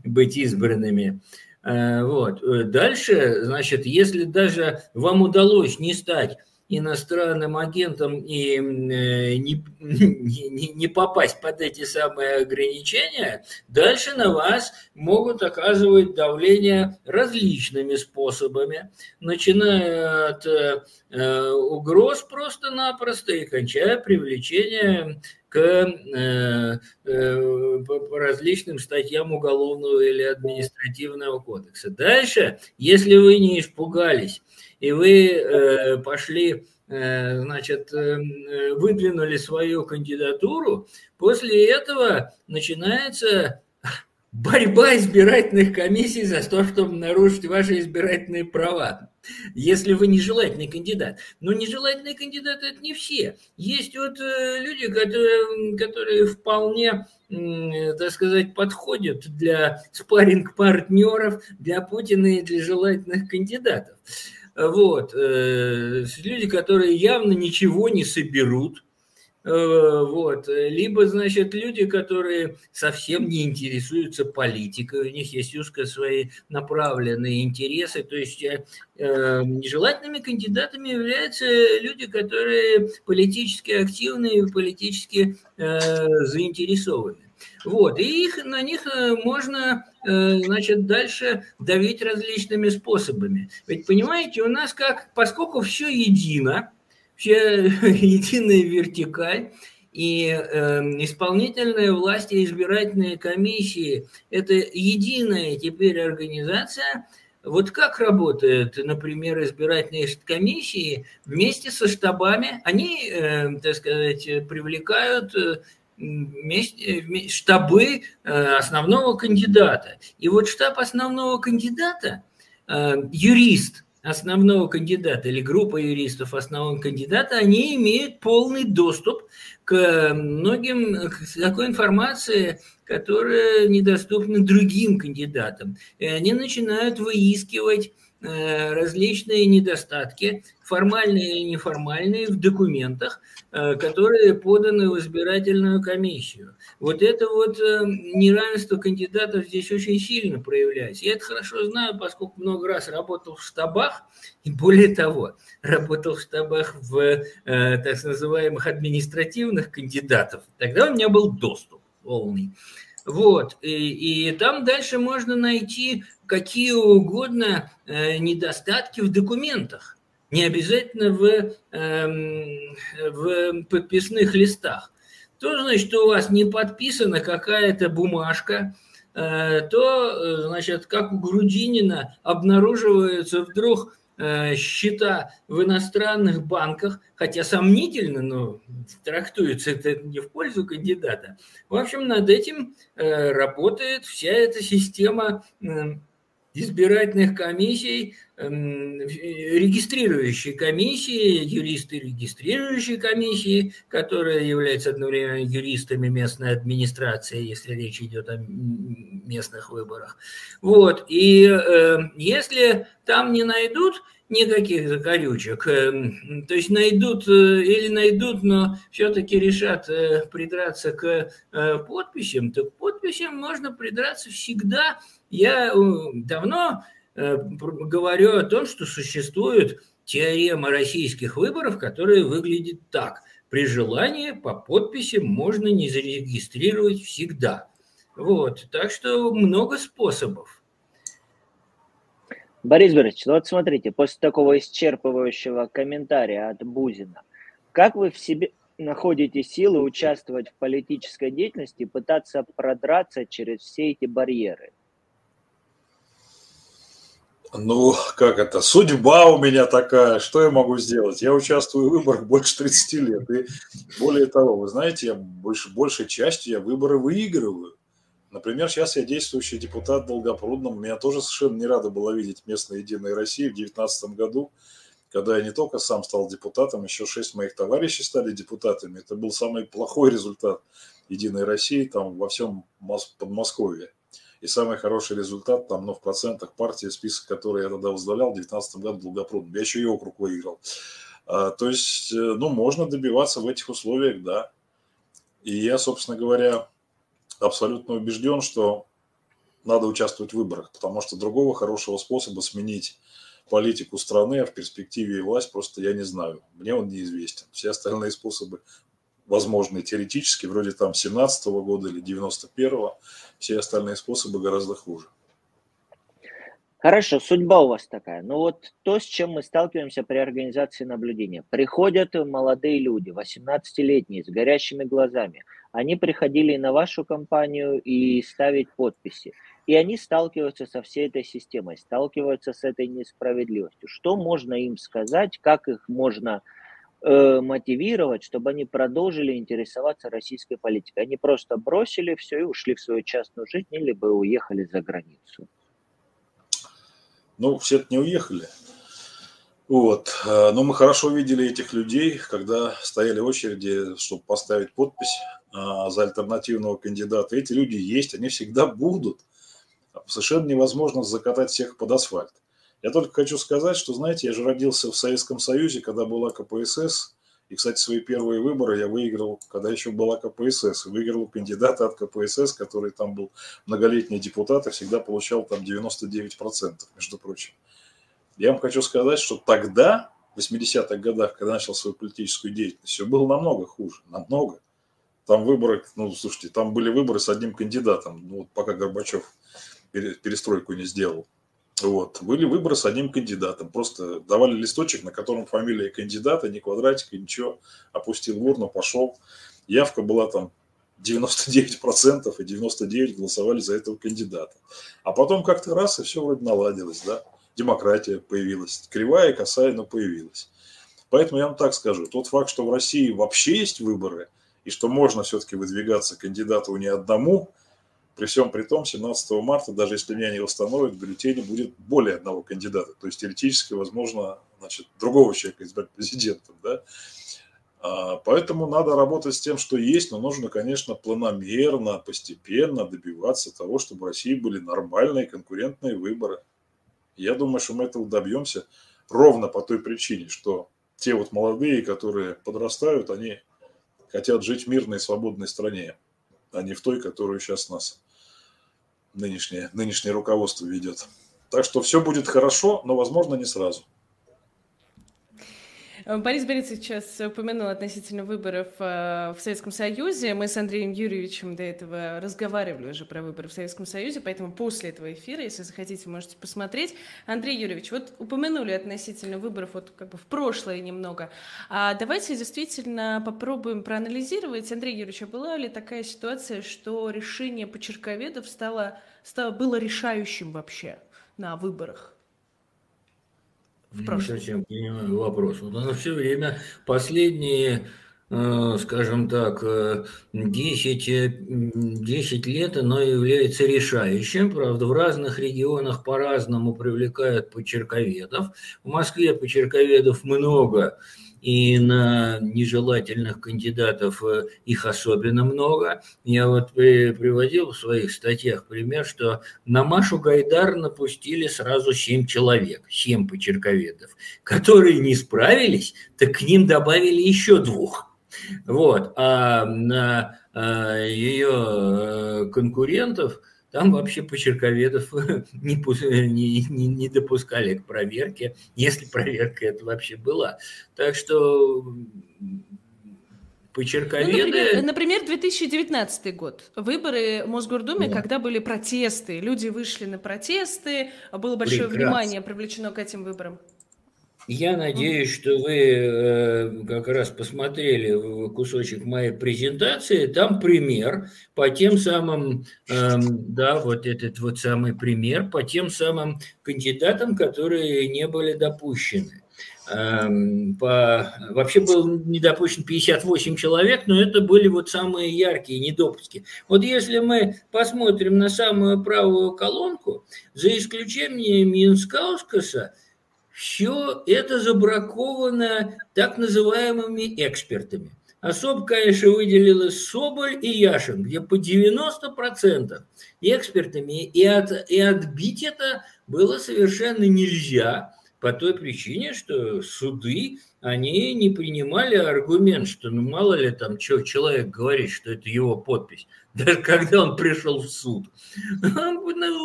быть избранными. Вот. Дальше, значит, если даже вам удалось не стать иностранным агентом и э, не, не, не попасть под эти самые ограничения, дальше на вас могут оказывать давление различными способами, начиная от э, угроз просто-напросто и кончая привлечением к э, э, различным статьям уголовного или административного кодекса. Дальше, если вы не испугались и вы э, пошли, значит, выдвинули свою кандидатуру, после этого начинается борьба избирательных комиссий за то, чтобы нарушить ваши избирательные права, если вы нежелательный кандидат. Но нежелательные кандидаты – это не все. Есть вот люди, которые, которые вполне так сказать, подходят для спарринг-партнеров, для Путина и для желательных кандидатов. Вот. Э, люди, которые явно ничего не соберут, э, вот. Либо, значит, люди, которые совсем не интересуются политикой, у них есть узко свои направленные интересы. То есть э, нежелательными кандидатами являются люди, которые политически активны и политически заинтересованы. Вот, и их, на них э, можно, э, значит, дальше давить различными способами. Ведь, понимаете, у нас как, поскольку все едино, все единая вертикаль, и э, исполнительная власть избирательные комиссии – это единая теперь организация. Вот как работают, например, избирательные комиссии вместе со штабами? Они, э, так сказать, привлекают Э, штабы э, основного кандидата. И вот штаб основного кандидата, э, юрист основного кандидата или группа юристов основного кандидата, они имеют полный доступ к многим, к такой информации, которая недоступна другим кандидатам. И они начинают выискивать различные недостатки, формальные и неформальные, в документах, Э, которые поданы в избирательную комиссию. Вот это вот э, неравенство кандидатов здесь очень сильно проявляется. Я это хорошо знаю, поскольку много раз работал в штабах, и более того, работал в штабах в э, так называемых административных кандидатов. Тогда у меня был доступ полный. Вот, и, и там дальше можно найти какие угодно недостатки в документах не обязательно в, эм, в подписных листах. То, значит, что у вас не подписана какая-то бумажка, э, то, э, значит, как у Грудинина обнаруживаются вдруг э, счета в иностранных банках, хотя сомнительно, но трактуется это не в пользу кандидата. В общем, над этим работает вся эта система избирательных комиссий, эм, регистрирующей комиссии, юристы регистрирующей комиссии, которые являются одновременно юристами местной администрации, если речь идет о местных выборах. Вот. И э, если там не найдут никаких закорючек, э, то есть найдут э, или найдут, но все-таки решат э, придраться к э, подписям, то к подписям можно придраться всегда я э, давно э, говорю о том, что существует теорема российских выборов, которая выглядит так. При желании по подписи можно не зарегистрировать всегда. Вот, так что много способов. Борис Борисович, ну вот смотрите, после такого исчерпывающего комментария от Бузина, как вы в себе находите силы участвовать в политической деятельности, пытаться продраться через все эти барьеры? Ну, как это, судьба у меня такая, что я могу сделать? Я участвую в выборах больше 30 лет, и более того, вы знаете, я больше, большей частью я выборы выигрываю. Например, сейчас я действующий депутат Долгопрудном, меня тоже совершенно не рада была видеть местная Единая Россия в 2019 году, когда я не только сам стал депутатом, еще шесть моих товарищей стали депутатами. Это был самый плохой результат Единой России там во всем Подмосковье. И самый хороший результат там, ну, в процентах партии, список, который я тогда возглавлял в 2019 году Долгопрудном. Я еще и округ выиграл. А, то есть, э, ну, можно добиваться в этих условиях, да. И я, собственно говоря, абсолютно убежден, что надо участвовать в выборах, потому что другого хорошего способа сменить политику страны, а в перспективе и власть просто я не знаю. Мне он неизвестен. Все остальные способы возможные теоретически, вроде там 17 -го года или 91-го, все остальные способы гораздо хуже. Хорошо, судьба у вас такая. Ну вот то, с чем мы сталкиваемся при организации наблюдения. Приходят молодые люди, 18-летние, с горящими глазами. Они приходили на вашу компанию и ставить подписи. И они сталкиваются со всей этой системой, сталкиваются с этой несправедливостью. Что можно им сказать, как их можно э, мотивировать, чтобы они продолжили интересоваться российской политикой? Они просто бросили все и ушли в свою частную жизнь, или бы уехали за границу. Ну, все не уехали. Вот. Э, но мы хорошо видели этих людей, когда стояли в очереди, чтобы поставить подпись а, за альтернативного кандидата. Эти люди есть, они всегда будут. Совершенно невозможно закатать всех под асфальт. Я только хочу сказать, что, знаете, я же родился в Советском Союзе, когда была КПСС, и, кстати, свои первые выборы я выиграл, когда еще была КПСС. Выиграл кандидата от КПСС, который там был многолетний депутат и всегда получал там 99%, между прочим. Я вам хочу сказать, что тогда, в 80-х годах, когда начал свою политическую деятельность, все было намного хуже, намного. Там выборы, ну, слушайте, там были выборы с одним кандидатом, ну, пока Горбачев перестройку не сделал. Вот. Были выборы с одним кандидатом. Просто давали листочек, на котором фамилия кандидата, ни квадратика, ничего. Опустил в урну, пошел. Явка была там 99% и 99% голосовали за этого кандидата. А потом как-то раз, и все вроде наладилось, да. Демократия появилась. Кривая, косая, но появилась. Поэтому я вам так скажу. Тот факт, что в России вообще есть выборы, и что можно все-таки выдвигаться кандидату не одному – при всем при том, 17 марта, даже если меня не восстановят, в бюллетене будет более одного кандидата. То есть теоретически возможно значит, другого человека избрать президентом. Да? А, поэтому надо работать с тем, что есть, но нужно, конечно, планомерно, постепенно добиваться того, чтобы в России были нормальные конкурентные выборы. Я думаю, что мы этого добьемся ровно по той причине, что те вот молодые, которые подрастают, они хотят жить в мирной свободной стране а не в той, которую сейчас нас нынешнее, нынешнее руководство ведет. Так что все будет хорошо, но, возможно, не сразу. Э, Борис Борисович сейчас упомянул относительно выборов э, в Советском Союзе. Мы с Андреем Юрьевичем до этого разговаривали уже про выборы в Советском Союзе, поэтому после этого эфира, если захотите, можете посмотреть. Андрей Юрьевич, вот упомянули относительно выборов вот как бы в прошлое немного. А давайте действительно попробуем проанализировать. Андрей Юрьевич, а была ли такая ситуация, что решение почерковедов стало, стало, было решающим вообще на выборах? В прошлом. Не совсем понимаю вопрос. Вот оно все время последние э, скажем так, 10, э, 10 лет оно является решающим. Правда, в разных регионах по-разному привлекают почерковедов. В Москве почерковедов много, и на нежелательных кандидатов э, их особенно много. Я вот приводил в своих статьях пример, что на Машу Гайдар напустили сразу семь человек, семь почерковедов, которые не справились, так к ним добавили еще двух. Вот. А на э, ее э, конкурентов – там вообще почерковедов не, не, не, не допускали к проверке, если проверка это вообще была. Так что почерковеды... Ну, например, например, 2019 год. Выборы в Мосгордуме, да. когда были протесты. Люди вышли на протесты, было большое Прекрасно. внимание привлечено к этим выборам. Я надеюсь, что вы э, как раз посмотрели кусочек моей презентации. Там пример по тем самым, э, да, вот этот вот самый пример по тем самым кандидатам, которые не были допущены. Эм, по, вообще был не допущен 58 человек, но это были вот самые яркие недопуски. Вот если мы посмотрим на самую правую колонку, за исключением Минскаускаса, все это забраковано так называемыми экспертами. Особо, конечно, выделилась Соболь и Яшин, где по 90% экспертами, и, от, и отбить это было совершенно нельзя, по той причине, что суды они не принимали аргумент, что ну мало ли там что человек говорит, что это его подпись даже когда он пришел в суд,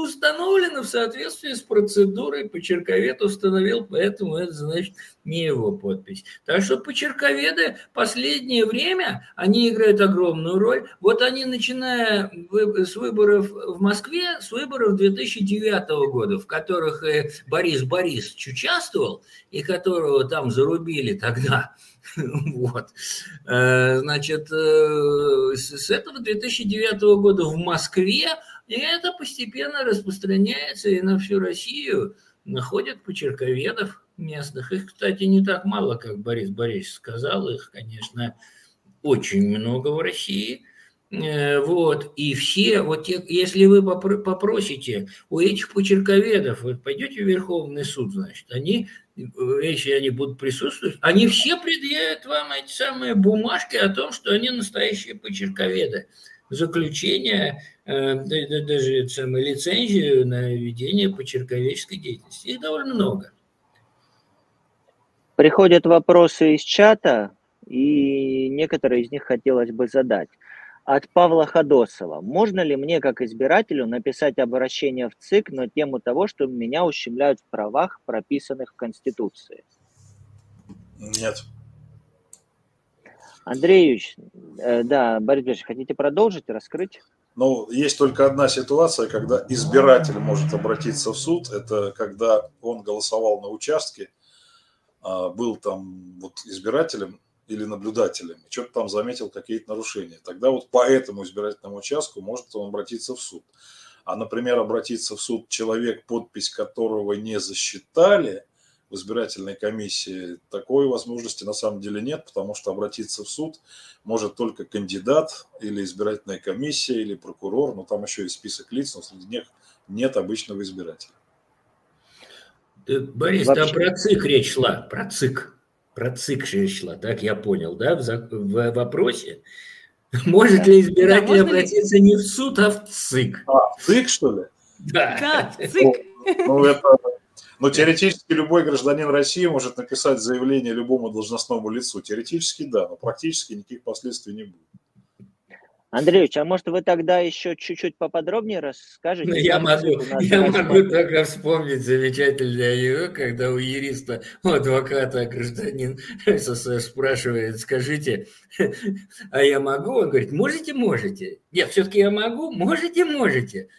установлено в соответствии с процедурой, почерковед установил, поэтому это значит не его подпись. Так что почерковеды последнее время, они играют огромную роль. Вот они, начиная с выборов в Москве, с выборов 2009 года, в которых Борис Борисович участвовал, и которого там зарубили тогда, Вот. Э, значит, э, с этого 2009 года в Москве, и это постепенно распространяется и на всю Россию, находят почерковедов местных. Их, кстати, не так мало, как Борис Борисович сказал, их, конечно, очень много в России. Э, вот, и все, вот те, если вы попросите у этих почерковедов, вы пойдете в Верховный суд, значит, они если они будут присутствовать, они все предъявят вам эти самые бумажки о том, что они настоящие почерковеды. Заключение, э, даже самой лицензию на ведение почерковедческой деятельности. Их довольно много. Приходят вопросы из чата, и некоторые из них хотелось бы задать. От Павла Ходосова. Можно ли мне, как избирателю, написать обращение в ЦИК на тему того, что меня ущемляют в правах, прописанных в Конституции? Нет. Андреевич, э, да, Борис Борисович, хотите продолжить, раскрыть? Ну, есть только одна ситуация, когда избиратель может обратиться в суд. Это когда он голосовал на участке, а, был там вот избирателем, или наблюдателями, что-то там заметил какие-то нарушения. Тогда вот по этому избирательному участку может он обратиться в суд. А, например, обратиться в суд человек, подпись которого не засчитали в избирательной комиссии, такой возможности на самом деле нет, потому что обратиться в суд может только кандидат или избирательная комиссия, или прокурор, но там еще и список лиц, но среди них нет обычного избирателя. Борис, Вообще... там про ЦИК речь шла, про ЦИК про ЦИК шла, так я понял, да, в, в вопросе. Может да. ли избиратель да, обратиться ли... не в суд, а в ЦИК? А, ЦИК, что ли? Да. Да, ЦИК. Ну, это, ну, теоретически любой гражданин России может написать заявление любому должностному лицу. Теоретически да, но практически никаких последствий не будет. Андреевич, а может вы тогда еще чуть-чуть поподробнее расскажете? Ну, я могу, я могу только вспомнить замечательное его, когда у юриста, у адвоката гражданин СССР спрашивает, скажите, а я могу? Он говорит, можете, можете. Нет, все-таки я могу, можете, можете.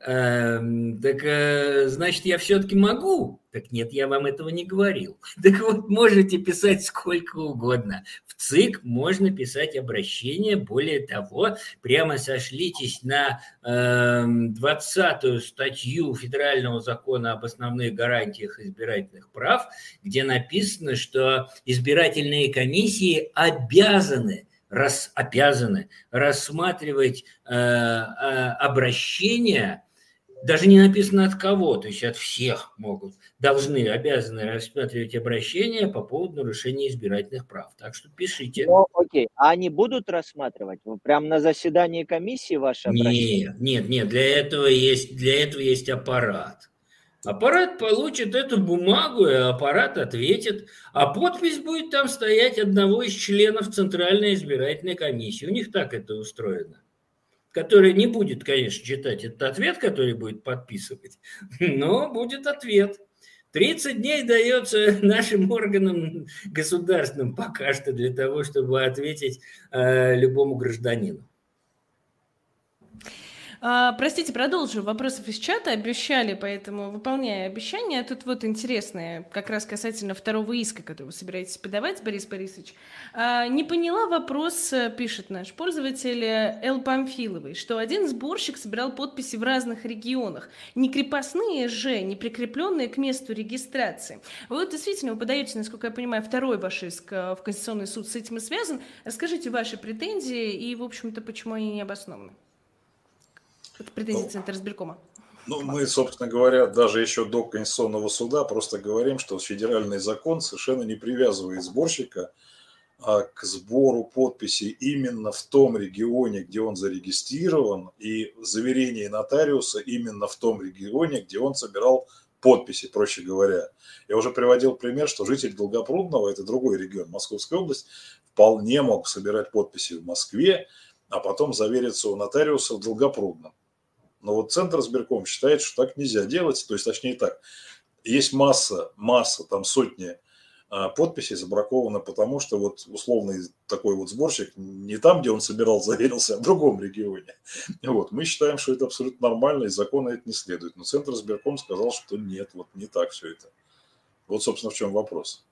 Эм, так э, значит, я все-таки могу? Так нет, я вам этого не говорил. Так вот, можете писать сколько угодно. В ЦИК можно писать обращение. Более того, прямо сошлитесь на э, эм, 20 статью Федерального закона об основных гарантиях избирательных прав, где написано, что избирательные комиссии обязаны рас, обязаны рассматривать э, э, обращения даже не написано от кого, то есть от всех могут, должны, обязаны рассматривать обращения по поводу нарушения избирательных прав. Так что пишите. Ну, окей. А они будут рассматривать? Прямо на заседании комиссии ваше обращение? Нет, нет, нет. Для этого есть, для этого есть аппарат. Аппарат получит эту бумагу, и аппарат ответит, а подпись будет там стоять одного из членов Центральной избирательной комиссии. У них так это устроено который не будет, конечно, читать этот ответ, который будет подписывать, но будет ответ. 30 дней дается нашим органам государственным пока что для того, чтобы ответить э, любому гражданину. А, простите, продолжу. Вопросов из чата обещали, поэтому выполняя обещания. Тут вот интересное, как раз касательно второго иска, который вы собираетесь подавать, Борис Борисович. А, не поняла вопрос, э, пишет наш пользователь э, Эл Памфиловый, что один сборщик собирал подписи в разных регионах. Не крепостные же, не прикрепленные к месту регистрации. Вот действительно вы подаете, насколько я понимаю, второй ваш иск э, в Конституционный суд с этим и связан. Расскажите ваши претензии и, в общем-то, почему они не обоснованы. Это претензии ну, Центра избиркома. Ну, мы, собственно говоря, даже еще до Конституционного суда просто говорим, что федеральный закон совершенно не привязывает сборщика а к сбору подписей именно в том регионе, где он зарегистрирован, и заверение нотариуса именно в том регионе, где он собирал подписи, проще говоря. Я уже приводил пример, что житель Долгопрудного, это другой регион, Московская область, вполне мог собирать подписи в Москве, а потом завериться у нотариуса в Долгопрудном. Но вот Центр сберком считает, что так нельзя делать, то есть точнее так. Есть масса, масса, там сотни а, подписей забраковано, потому что вот условный такой вот сборщик не там, где он собирал, заверился, а в другом регионе. Вот. Мы считаем, что это абсолютно нормально, и закона это не следует. Но Центр сберком сказал, что нет, вот не так все это. Вот, собственно, в чем вопрос.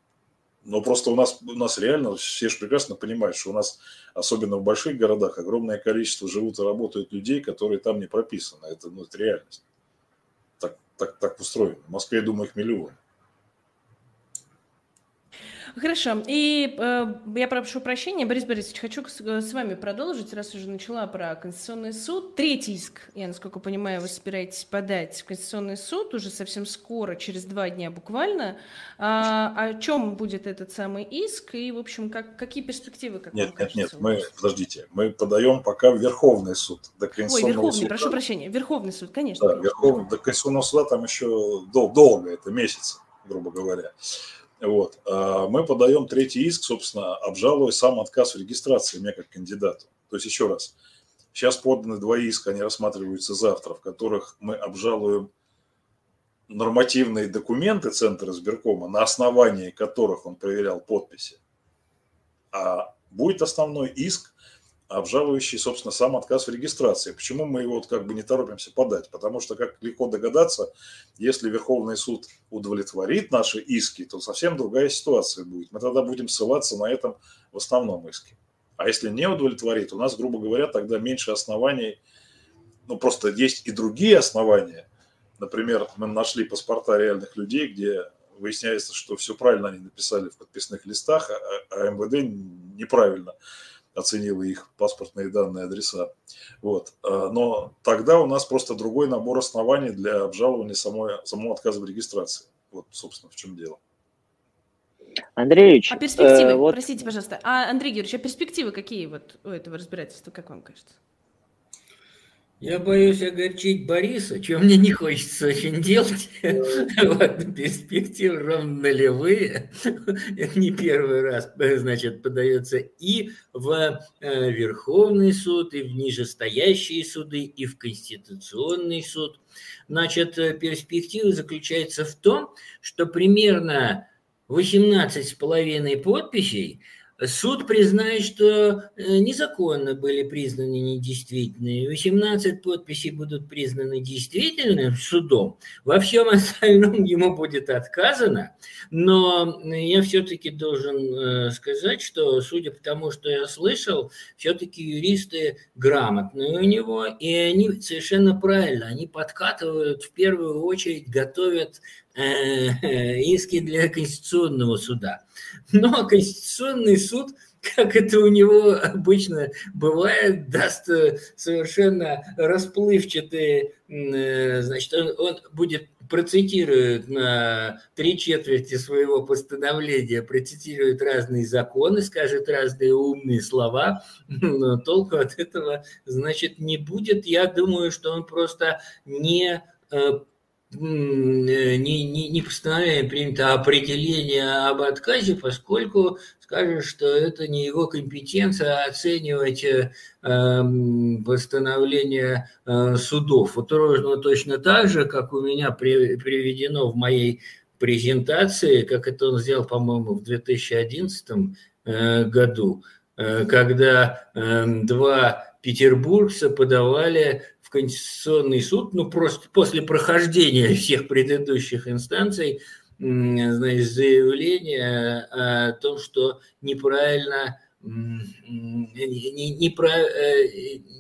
Но просто у нас, у нас реально, все же прекрасно понимают, что у нас, особенно в больших городах, огромное количество живут и работают людей, которые там не прописаны. Это, ну, это реальность. Так, так, так устроено. В Москве, я думаю, их миллионы. Хорошо. И э, я прошу прощения, Борис Борисович, хочу с, с вами продолжить, раз уже начала про Конституционный суд. Третий иск, я насколько понимаю, вы собираетесь подать в Конституционный суд уже совсем скоро, через два дня буквально. А, о чем будет этот самый иск и, в общем, как, какие перспективы? Как нет, нет, нет, мы, подождите, мы подаем пока в Верховный суд. До Ой, Верховный, суда. прошу прощения, Верховный суд, конечно. Да, конечно. Верховный, до Конституционного суда там еще дол- долго, это месяц, грубо говоря. Вот. А мы подаем третий иск, собственно, обжалуя сам отказ в регистрации меня как кандидату. То есть, еще раз, сейчас поданы два иска, они рассматриваются завтра, в которых мы обжалуем нормативные документы Центра избиркома, на основании которых он проверял подписи. А будет основной иск, обжалующий, собственно, сам отказ в регистрации. Почему мы его вот как бы не торопимся подать? Потому что, как легко догадаться, если Верховный суд удовлетворит наши иски, то совсем другая ситуация будет. Мы тогда будем ссылаться на этом в основном иске. А если не удовлетворит, у нас, грубо говоря, тогда меньше оснований, ну просто есть и другие основания. Например, мы нашли паспорта реальных людей, где выясняется, что все правильно они написали в подписных листах, а, а МВД неправильно оценила их паспортные данные, адреса. Вот. А, но тогда у нас просто другой набор оснований для обжалования самой, самого отказа в регистрации. Вот, собственно, в чем дело. Андреевич, а перспективы, э, вот... простите, пожалуйста, а Андрей Георгиевич, а перспективы какие вот у этого разбирательства, как вам кажется? Я боюсь огорчить Бориса, чего мне не хочется очень делать. Перспективы ровно нулевые. Это не первый раз, значит, подается и в э, Верховный суд, и в нижестоящие суды, и в Конституционный суд. Значит, э, перспектива заключается в том, что примерно 18 с половиной подписей – Суд признает, что э, незаконно были признаны недействительными. 18 подписей будут признаны действительными судом. Во всем остальном ему будет отказано. Но я все-таки должен э, сказать, что, судя по тому, что я слышал, все-таки юристы грамотные у него, и они совершенно правильно, они подкатывают, в первую очередь готовят иски для Конституционного суда. Но Конституционный суд, как это у него обычно бывает, даст э, совершенно расплывчатые, э, значит, он, он будет процитирует на три четверти своего постановления, процитирует разные законы, скажет разные умные слова, но толку от этого, значит, не будет. Я думаю, что он просто не э, не, не, не постановление принято определение об отказе, поскольку скажет, что это не его компетенция оценивать э, эм, постановление э, судов. Вот ровно точно так же, как у меня при, приведено в моей презентации, как это он сделал, по-моему, в 2011 э, году, э, когда э, два петербургца подавали Конституционный суд, ну просто после прохождения всех предыдущих инстанций, значит, заявление о том, что неправильно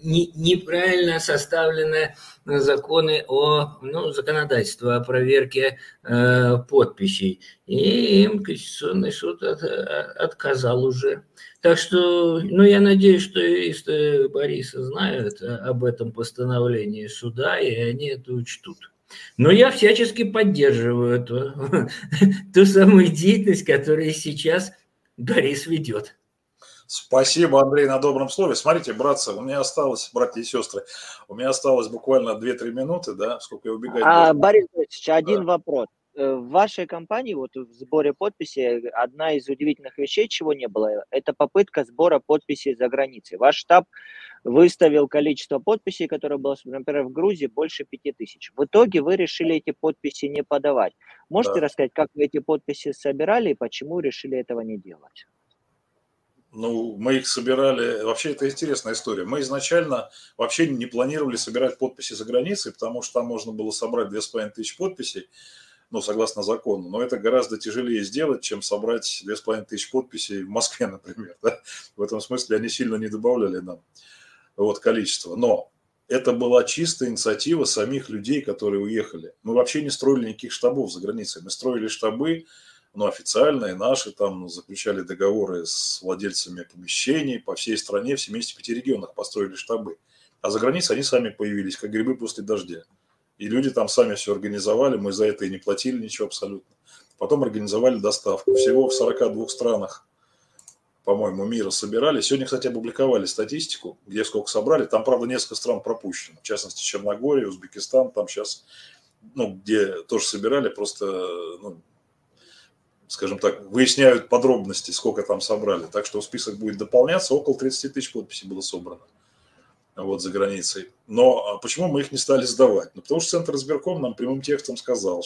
неправильно составлены законы о ну, законодательство о проверке э, подписей. И им Конституционный суд от, отказал уже. Так что, ну, я надеюсь, что юристы Бориса знают об этом постановлении суда, и они это учтут. Но я всячески поддерживаю эту, ту самую деятельность, которую сейчас Борис ведет. Спасибо, Андрей, на добром слове. Смотрите, братцы, у меня осталось, братья и сестры, у меня осталось буквально 2-3 минуты, да, сколько я убегаю. А, Борис Борисович, один да. вопрос. Э, в вашей компании, вот в сборе подписей, одна из удивительных вещей, чего не было, это попытка сбора подписей за границей. Ваш штаб выставил количество подписей, которое было, например, в Грузии, больше пяти тысяч. В итоге вы решили эти подписи не подавать. Можете да. рассказать, как вы эти подписи собирали и почему решили этого не делать? Ну, мы их собирали... Вообще, это интересная история. Мы изначально вообще не планировали собирать подписи за границей, потому что там можно было собрать 2500 подписей ну, согласно закону. Но это гораздо тяжелее сделать, чем собрать 2500 подписей в Москве, например. Да? В этом смысле они сильно не добавляли нам вот, количество. Но это была чистая инициатива самих людей, которые уехали. Мы вообще не строили никаких штабов за границей. Мы строили штабы, ну, официальные, наши, там заключали договоры с владельцами помещений по всей стране, в 75 регионах построили штабы. А за границей они сами появились, как грибы после дождя. И люди там сами все организовали, мы за это и не платили ничего абсолютно. Потом организовали доставку. Всего в 42 странах, по-моему, мира собирали. Сегодня, кстати, опубликовали статистику, где сколько собрали. Там, правда, несколько стран пропущено. В частности, Черногория, Узбекистан. Там сейчас, ну, где тоже собирали, просто, ну, скажем так, выясняют подробности, сколько там собрали. Так что список будет дополняться. Около 30 тысяч подписей было собрано вот, за границей. Но а почему мы их не стали сдавать? Ну, потому что Центр избирком нам прямым текстом сказал,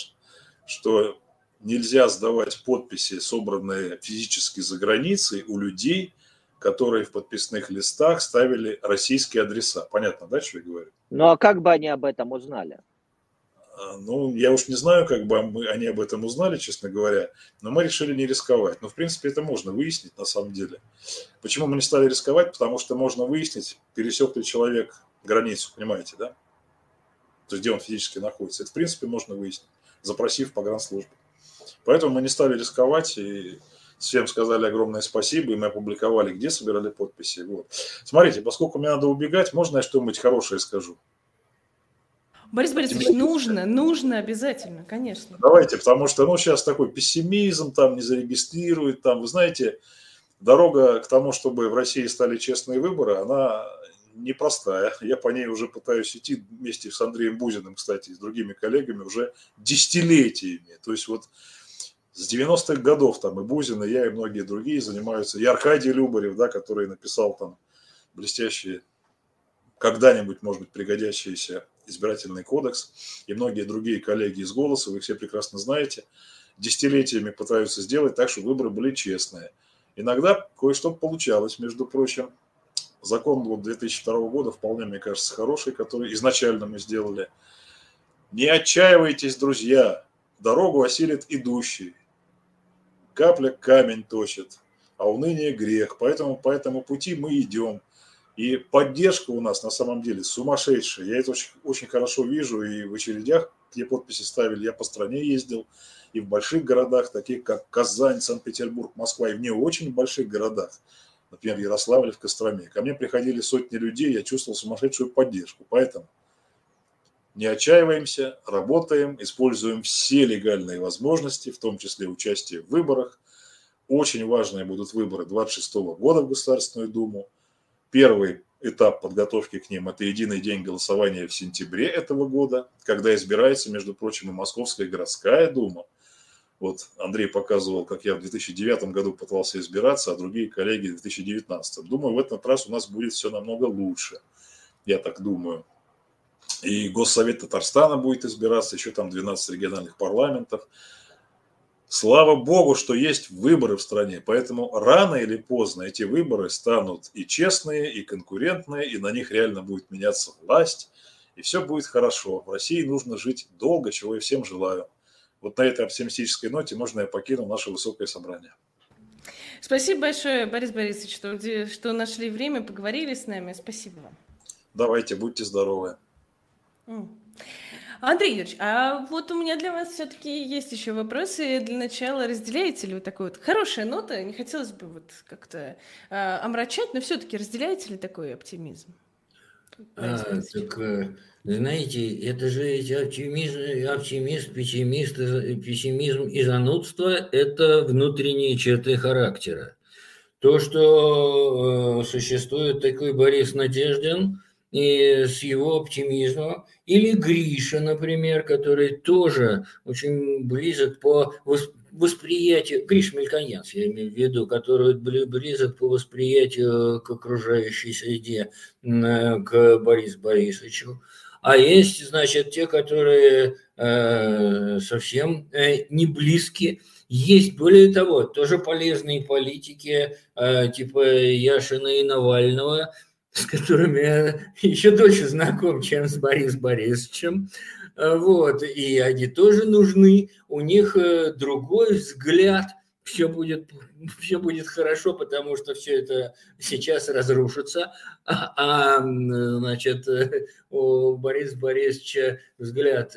что нельзя сдавать подписи, собранные физически за границей, у людей, которые в подписных листах ставили российские адреса. Понятно, да, что я говорю? Ну, а как бы они об этом узнали? А, ну, я уж не знаю, как бы мы, они об этом узнали, честно говоря, но мы решили не рисковать. Но, в принципе, это можно выяснить на самом деле. Почему мы не стали рисковать? Потому что можно выяснить, пересек ли человек границу, понимаете, да? То есть, где он физически находится. Это, в принципе, можно выяснить, запросив погранслужбу. Поэтому мы не стали рисковать и всем сказали огромное спасибо, и мы опубликовали, где собирали подписи. Вот. Смотрите, поскольку мне надо убегать, можно я что-нибудь хорошее скажу? Борис Борисович, нужно, нужно обязательно, конечно. Давайте, потому что, ну, сейчас такой пессимизм, там, не зарегистрируют, там, вы знаете, дорога к тому, чтобы в России стали честные выборы, она непростая. Я по ней уже пытаюсь идти вместе с Андреем Бузиным, кстати, и с другими коллегами уже десятилетиями. То есть вот с 90-х годов там и Бузин, и я, и многие другие занимаются. И Аркадий Любарев, да, который написал там блестящие, когда-нибудь, может быть, пригодящиеся избирательный кодекс и многие другие коллеги из «Голоса», вы все прекрасно знаете, десятилетиями пытаются сделать так, чтобы выборы были честные. Иногда кое-что получалось, между прочим. Закон вот 2002 года вполне, мне кажется, хороший, который изначально мы сделали. Не отчаивайтесь, друзья, дорогу осилит идущий. Капля камень точит, а уныние грех. Поэтому по этому пути мы идем. И поддержка у нас на самом деле сумасшедшая. Я это очень, очень хорошо вижу и в очередях, где подписи ставили, я по стране ездил, и в больших городах, таких как Казань, Санкт-Петербург, Москва, и в не очень больших городах, например, Ярославле, в Костроме. Ко мне приходили сотни людей, я чувствовал сумасшедшую поддержку. Поэтому не отчаиваемся, работаем, используем все легальные возможности, в том числе участие в выборах. Очень важные будут выборы 26 года в Государственную Думу. Первый этап подготовки к ним – это единый день голосования в сентябре этого года, когда избирается, между прочим, и Московская городская дума. Вот Андрей показывал, как я в 2009 году пытался избираться, а другие коллеги в 2019. Думаю, в этот раз у нас будет все намного лучше. Я так думаю. И Госсовет Татарстана будет избираться, еще там 12 региональных парламентов. Слава богу, что есть выборы в стране, поэтому рано или поздно эти выборы станут и честные, и конкурентные, и на них реально будет меняться власть, и все будет хорошо. В России нужно жить долго, чего я всем желаю. Вот на этой оптимистической ноте можно я покину наше высокое собрание. Спасибо большое, Борис Борисович, что, что нашли время, поговорили с нами. Спасибо вам. Давайте, будьте здоровы. Андрей Юрьевич, а вот у меня для вас все-таки есть еще вопросы. Для начала, разделяете ли вы такой вот хорошая нота? Не хотелось бы вот как-то э, омрачать, но все-таки разделяете ли такой оптимизм? А, так, э, знаете, это же эти оптимизм, оптимизм, пессимист, пессимизм и занудство – это внутренние черты характера. То, что существует такой Борис Надеждин и с его оптимизмом, или Гриша, например, который тоже очень близок по восприятию, Гриш Мельконец, я имею в виду, который близок по восприятию к окружающей среде, к Борису Борисовичу. А есть, значит, те, которые э, совсем э, не близки. Есть, более того, тоже полезные политики, э, типа Яшина и Навального, с которыми я еще дольше знаком, чем с Борисом Борисовичем. Э, вот, и они тоже нужны, у них э, другой взгляд, все будет, все будет хорошо, потому что все это сейчас разрушится, а, а значит, э, у Бориса Борисовича взгляд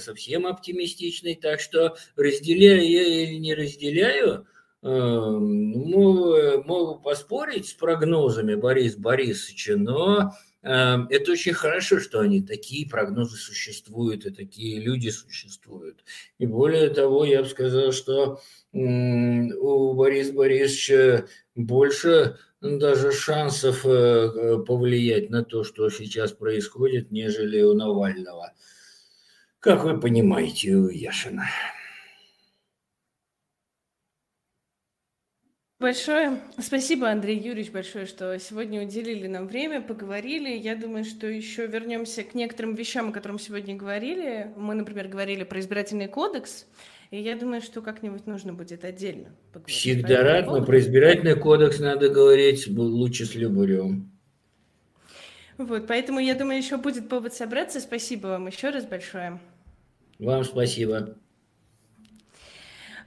совсем оптимистичный, так что разделяю я или не разделяю, могу поспорить с прогнозами Бориса Борисовича, но Эм, это очень хорошо, что они такие прогнозы существуют, и такие люди существуют. И более того, я бы сказал, что у Бориса Борисовича больше даже шансов э, э, повлиять на то, что сейчас происходит, нежели у Навального. Как вы понимаете, у Яшина. Большое спасибо, Андрей Юрьевич, большое, что сегодня уделили нам время, поговорили. Я думаю, что еще вернемся к некоторым вещам, о которых сегодня говорили. Мы, например, говорили про избирательный кодекс, и я думаю, что как-нибудь нужно будет отдельно поговорить. Всегда рад, но про избирательный кодекс надо говорить лучше с Любаревым. Вот, поэтому я думаю, еще будет повод собраться. Спасибо вам еще раз большое. Вам спасибо.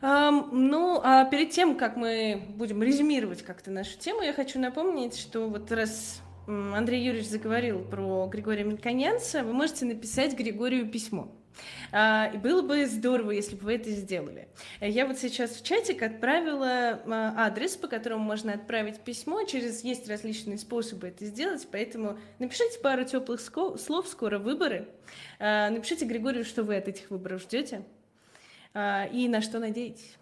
Ну, а перед тем, как мы будем резюмировать как-то нашу тему, я хочу напомнить, что вот раз Андрей Юрьевич заговорил про Григория Мельконянца, вы можете написать Григорию письмо. А, и было бы здорово, если бы вы это сделали. Я вот сейчас в чатик отправила а, адрес, по которому можно отправить письмо. Через есть различные способы это сделать, поэтому напишите пару теплых слов. Скоро выборы. А, напишите Григорию, что вы от этих выборов ждете. А, и на что надеетесь.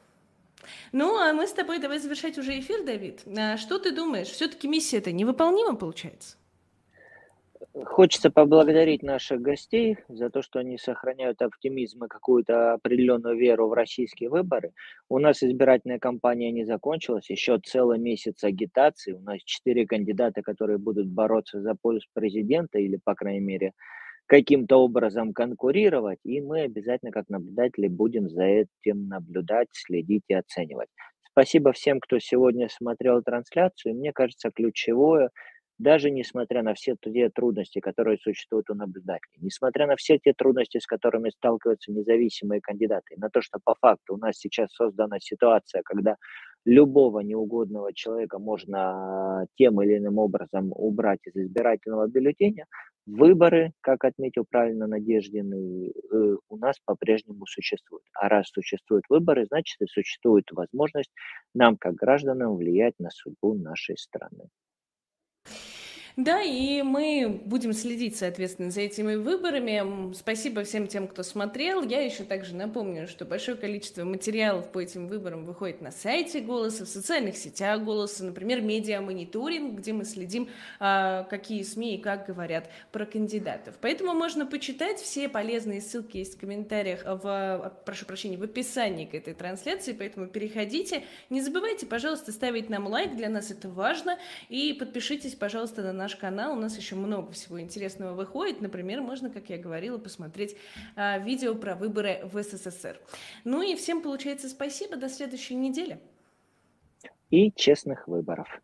Ну, а мы с тобой давай завершать уже эфир, Давид. А что ты думаешь? Все-таки миссия-то невыполнима получается? Хочется поблагодарить наших гостей за то, что они сохраняют оптимизм и какую-то определенную веру в российские выборы. У нас избирательная кампания не закончилась, еще целый месяц агитации. У нас четыре кандидата, которые будут бороться за пост президента или, по крайней мере, каким-то образом конкурировать, и мы обязательно как наблюдатели будем за этим наблюдать, следить и оценивать. Спасибо всем, кто сегодня смотрел трансляцию. Мне кажется, ключевое, даже несмотря на все те трудности, которые существуют у наблюдателей, несмотря на все те трудности, с которыми сталкиваются независимые кандидаты, на то, что по факту у нас сейчас создана ситуация, когда любого неугодного человека можно тем или иным образом убрать из избирательного бюллетеня, Выборы, как отметил правильно Надеждин, э, у нас по-прежнему существуют. А раз существуют выборы, значит и существует возможность нам, как гражданам, влиять на судьбу нашей страны. Да, и мы будем следить, соответственно, за этими выборами. Спасибо всем тем, кто смотрел. Я еще также напомню, что большое количество материалов по этим выборам выходит на сайте «Голоса», в социальных сетях «Голоса», например, медиа-мониторинг, где мы следим, а, какие СМИ и как говорят про кандидатов. Поэтому можно почитать. Все полезные ссылки есть в комментариях, в, прошу прощения, в описании к этой трансляции, поэтому переходите. Не забывайте, пожалуйста, ставить нам лайк, для нас это важно, и подпишитесь, пожалуйста, на наш канал. У нас еще много всего интересного выходит. Например, можно, как я говорила, посмотреть а, видео про выборы в СССР. Ну и всем, получается, спасибо. До следующей недели. И честных выборов.